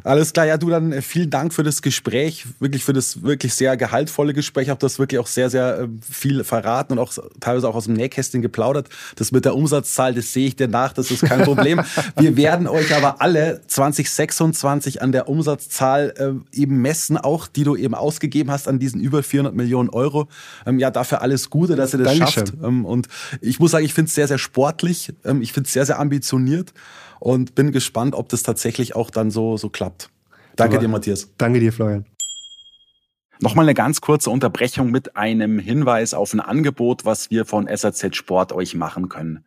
Alles klar, ja, du dann äh, vielen Dank für das Gespräch, wirklich für das wirklich sehr gehaltvolle Gespräch. Auch das wirklich auch sehr, sehr äh, viel verraten und auch teilweise auch aus dem Nähkästchen geplaudert. Das mit der Umsatzzahl, das sehe ich dir nach, das ist kein Problem. Wir werden euch aber alle 2026 an der Umsatzzahl äh, eben messen, auch die du eben ausgegeben hast an diesen über 400 Millionen Euro. Ähm, ja, dafür alles Gute, dass ihr das Dankeschön. schafft. Ähm, und ich muss sagen, ich finde es sehr, sehr sportlich. Ähm, ich finde es sehr, sehr ambitioniert und bin gespannt, ob das tatsächlich auch dann so, so klappt. Danke Aber, dir, Matthias. Danke dir, Florian. Nochmal eine ganz kurze Unterbrechung mit einem Hinweis auf ein Angebot, was wir von SAZ Sport euch machen können.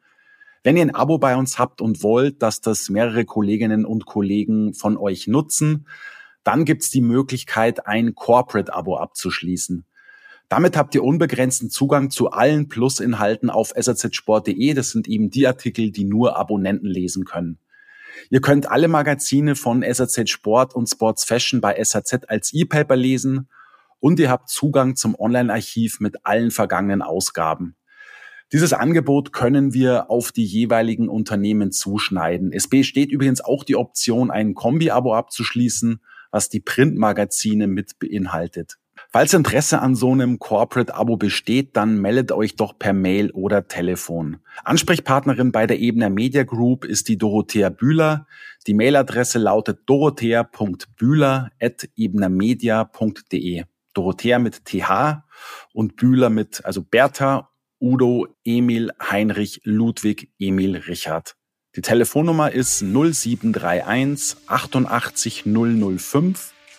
Wenn ihr ein Abo bei uns habt und wollt, dass das mehrere Kolleginnen und Kollegen von euch nutzen, dann gibt's die Möglichkeit, ein Corporate-Abo abzuschließen. Damit habt ihr unbegrenzten Zugang zu allen Plus-Inhalten auf sazsport.de. Das sind eben die Artikel, die nur Abonnenten lesen können. Ihr könnt alle Magazine von SAZ Sport und Sports Fashion bei SAZ als E-Paper lesen und ihr habt Zugang zum Online-Archiv mit allen vergangenen Ausgaben. Dieses Angebot können wir auf die jeweiligen Unternehmen zuschneiden. Es besteht übrigens auch die Option, ein Kombi-Abo abzuschließen, was die Printmagazine mit beinhaltet. Falls Interesse an so einem Corporate-Abo besteht, dann meldet euch doch per Mail oder Telefon. Ansprechpartnerin bei der Ebner Media Group ist die Dorothea Bühler. Die Mailadresse lautet dorothea.bühler.ebnermedia.de. Dorothea mit TH und Bühler mit, also Bertha, Udo, Emil, Heinrich, Ludwig, Emil, Richard. Die Telefonnummer ist 0731 88 005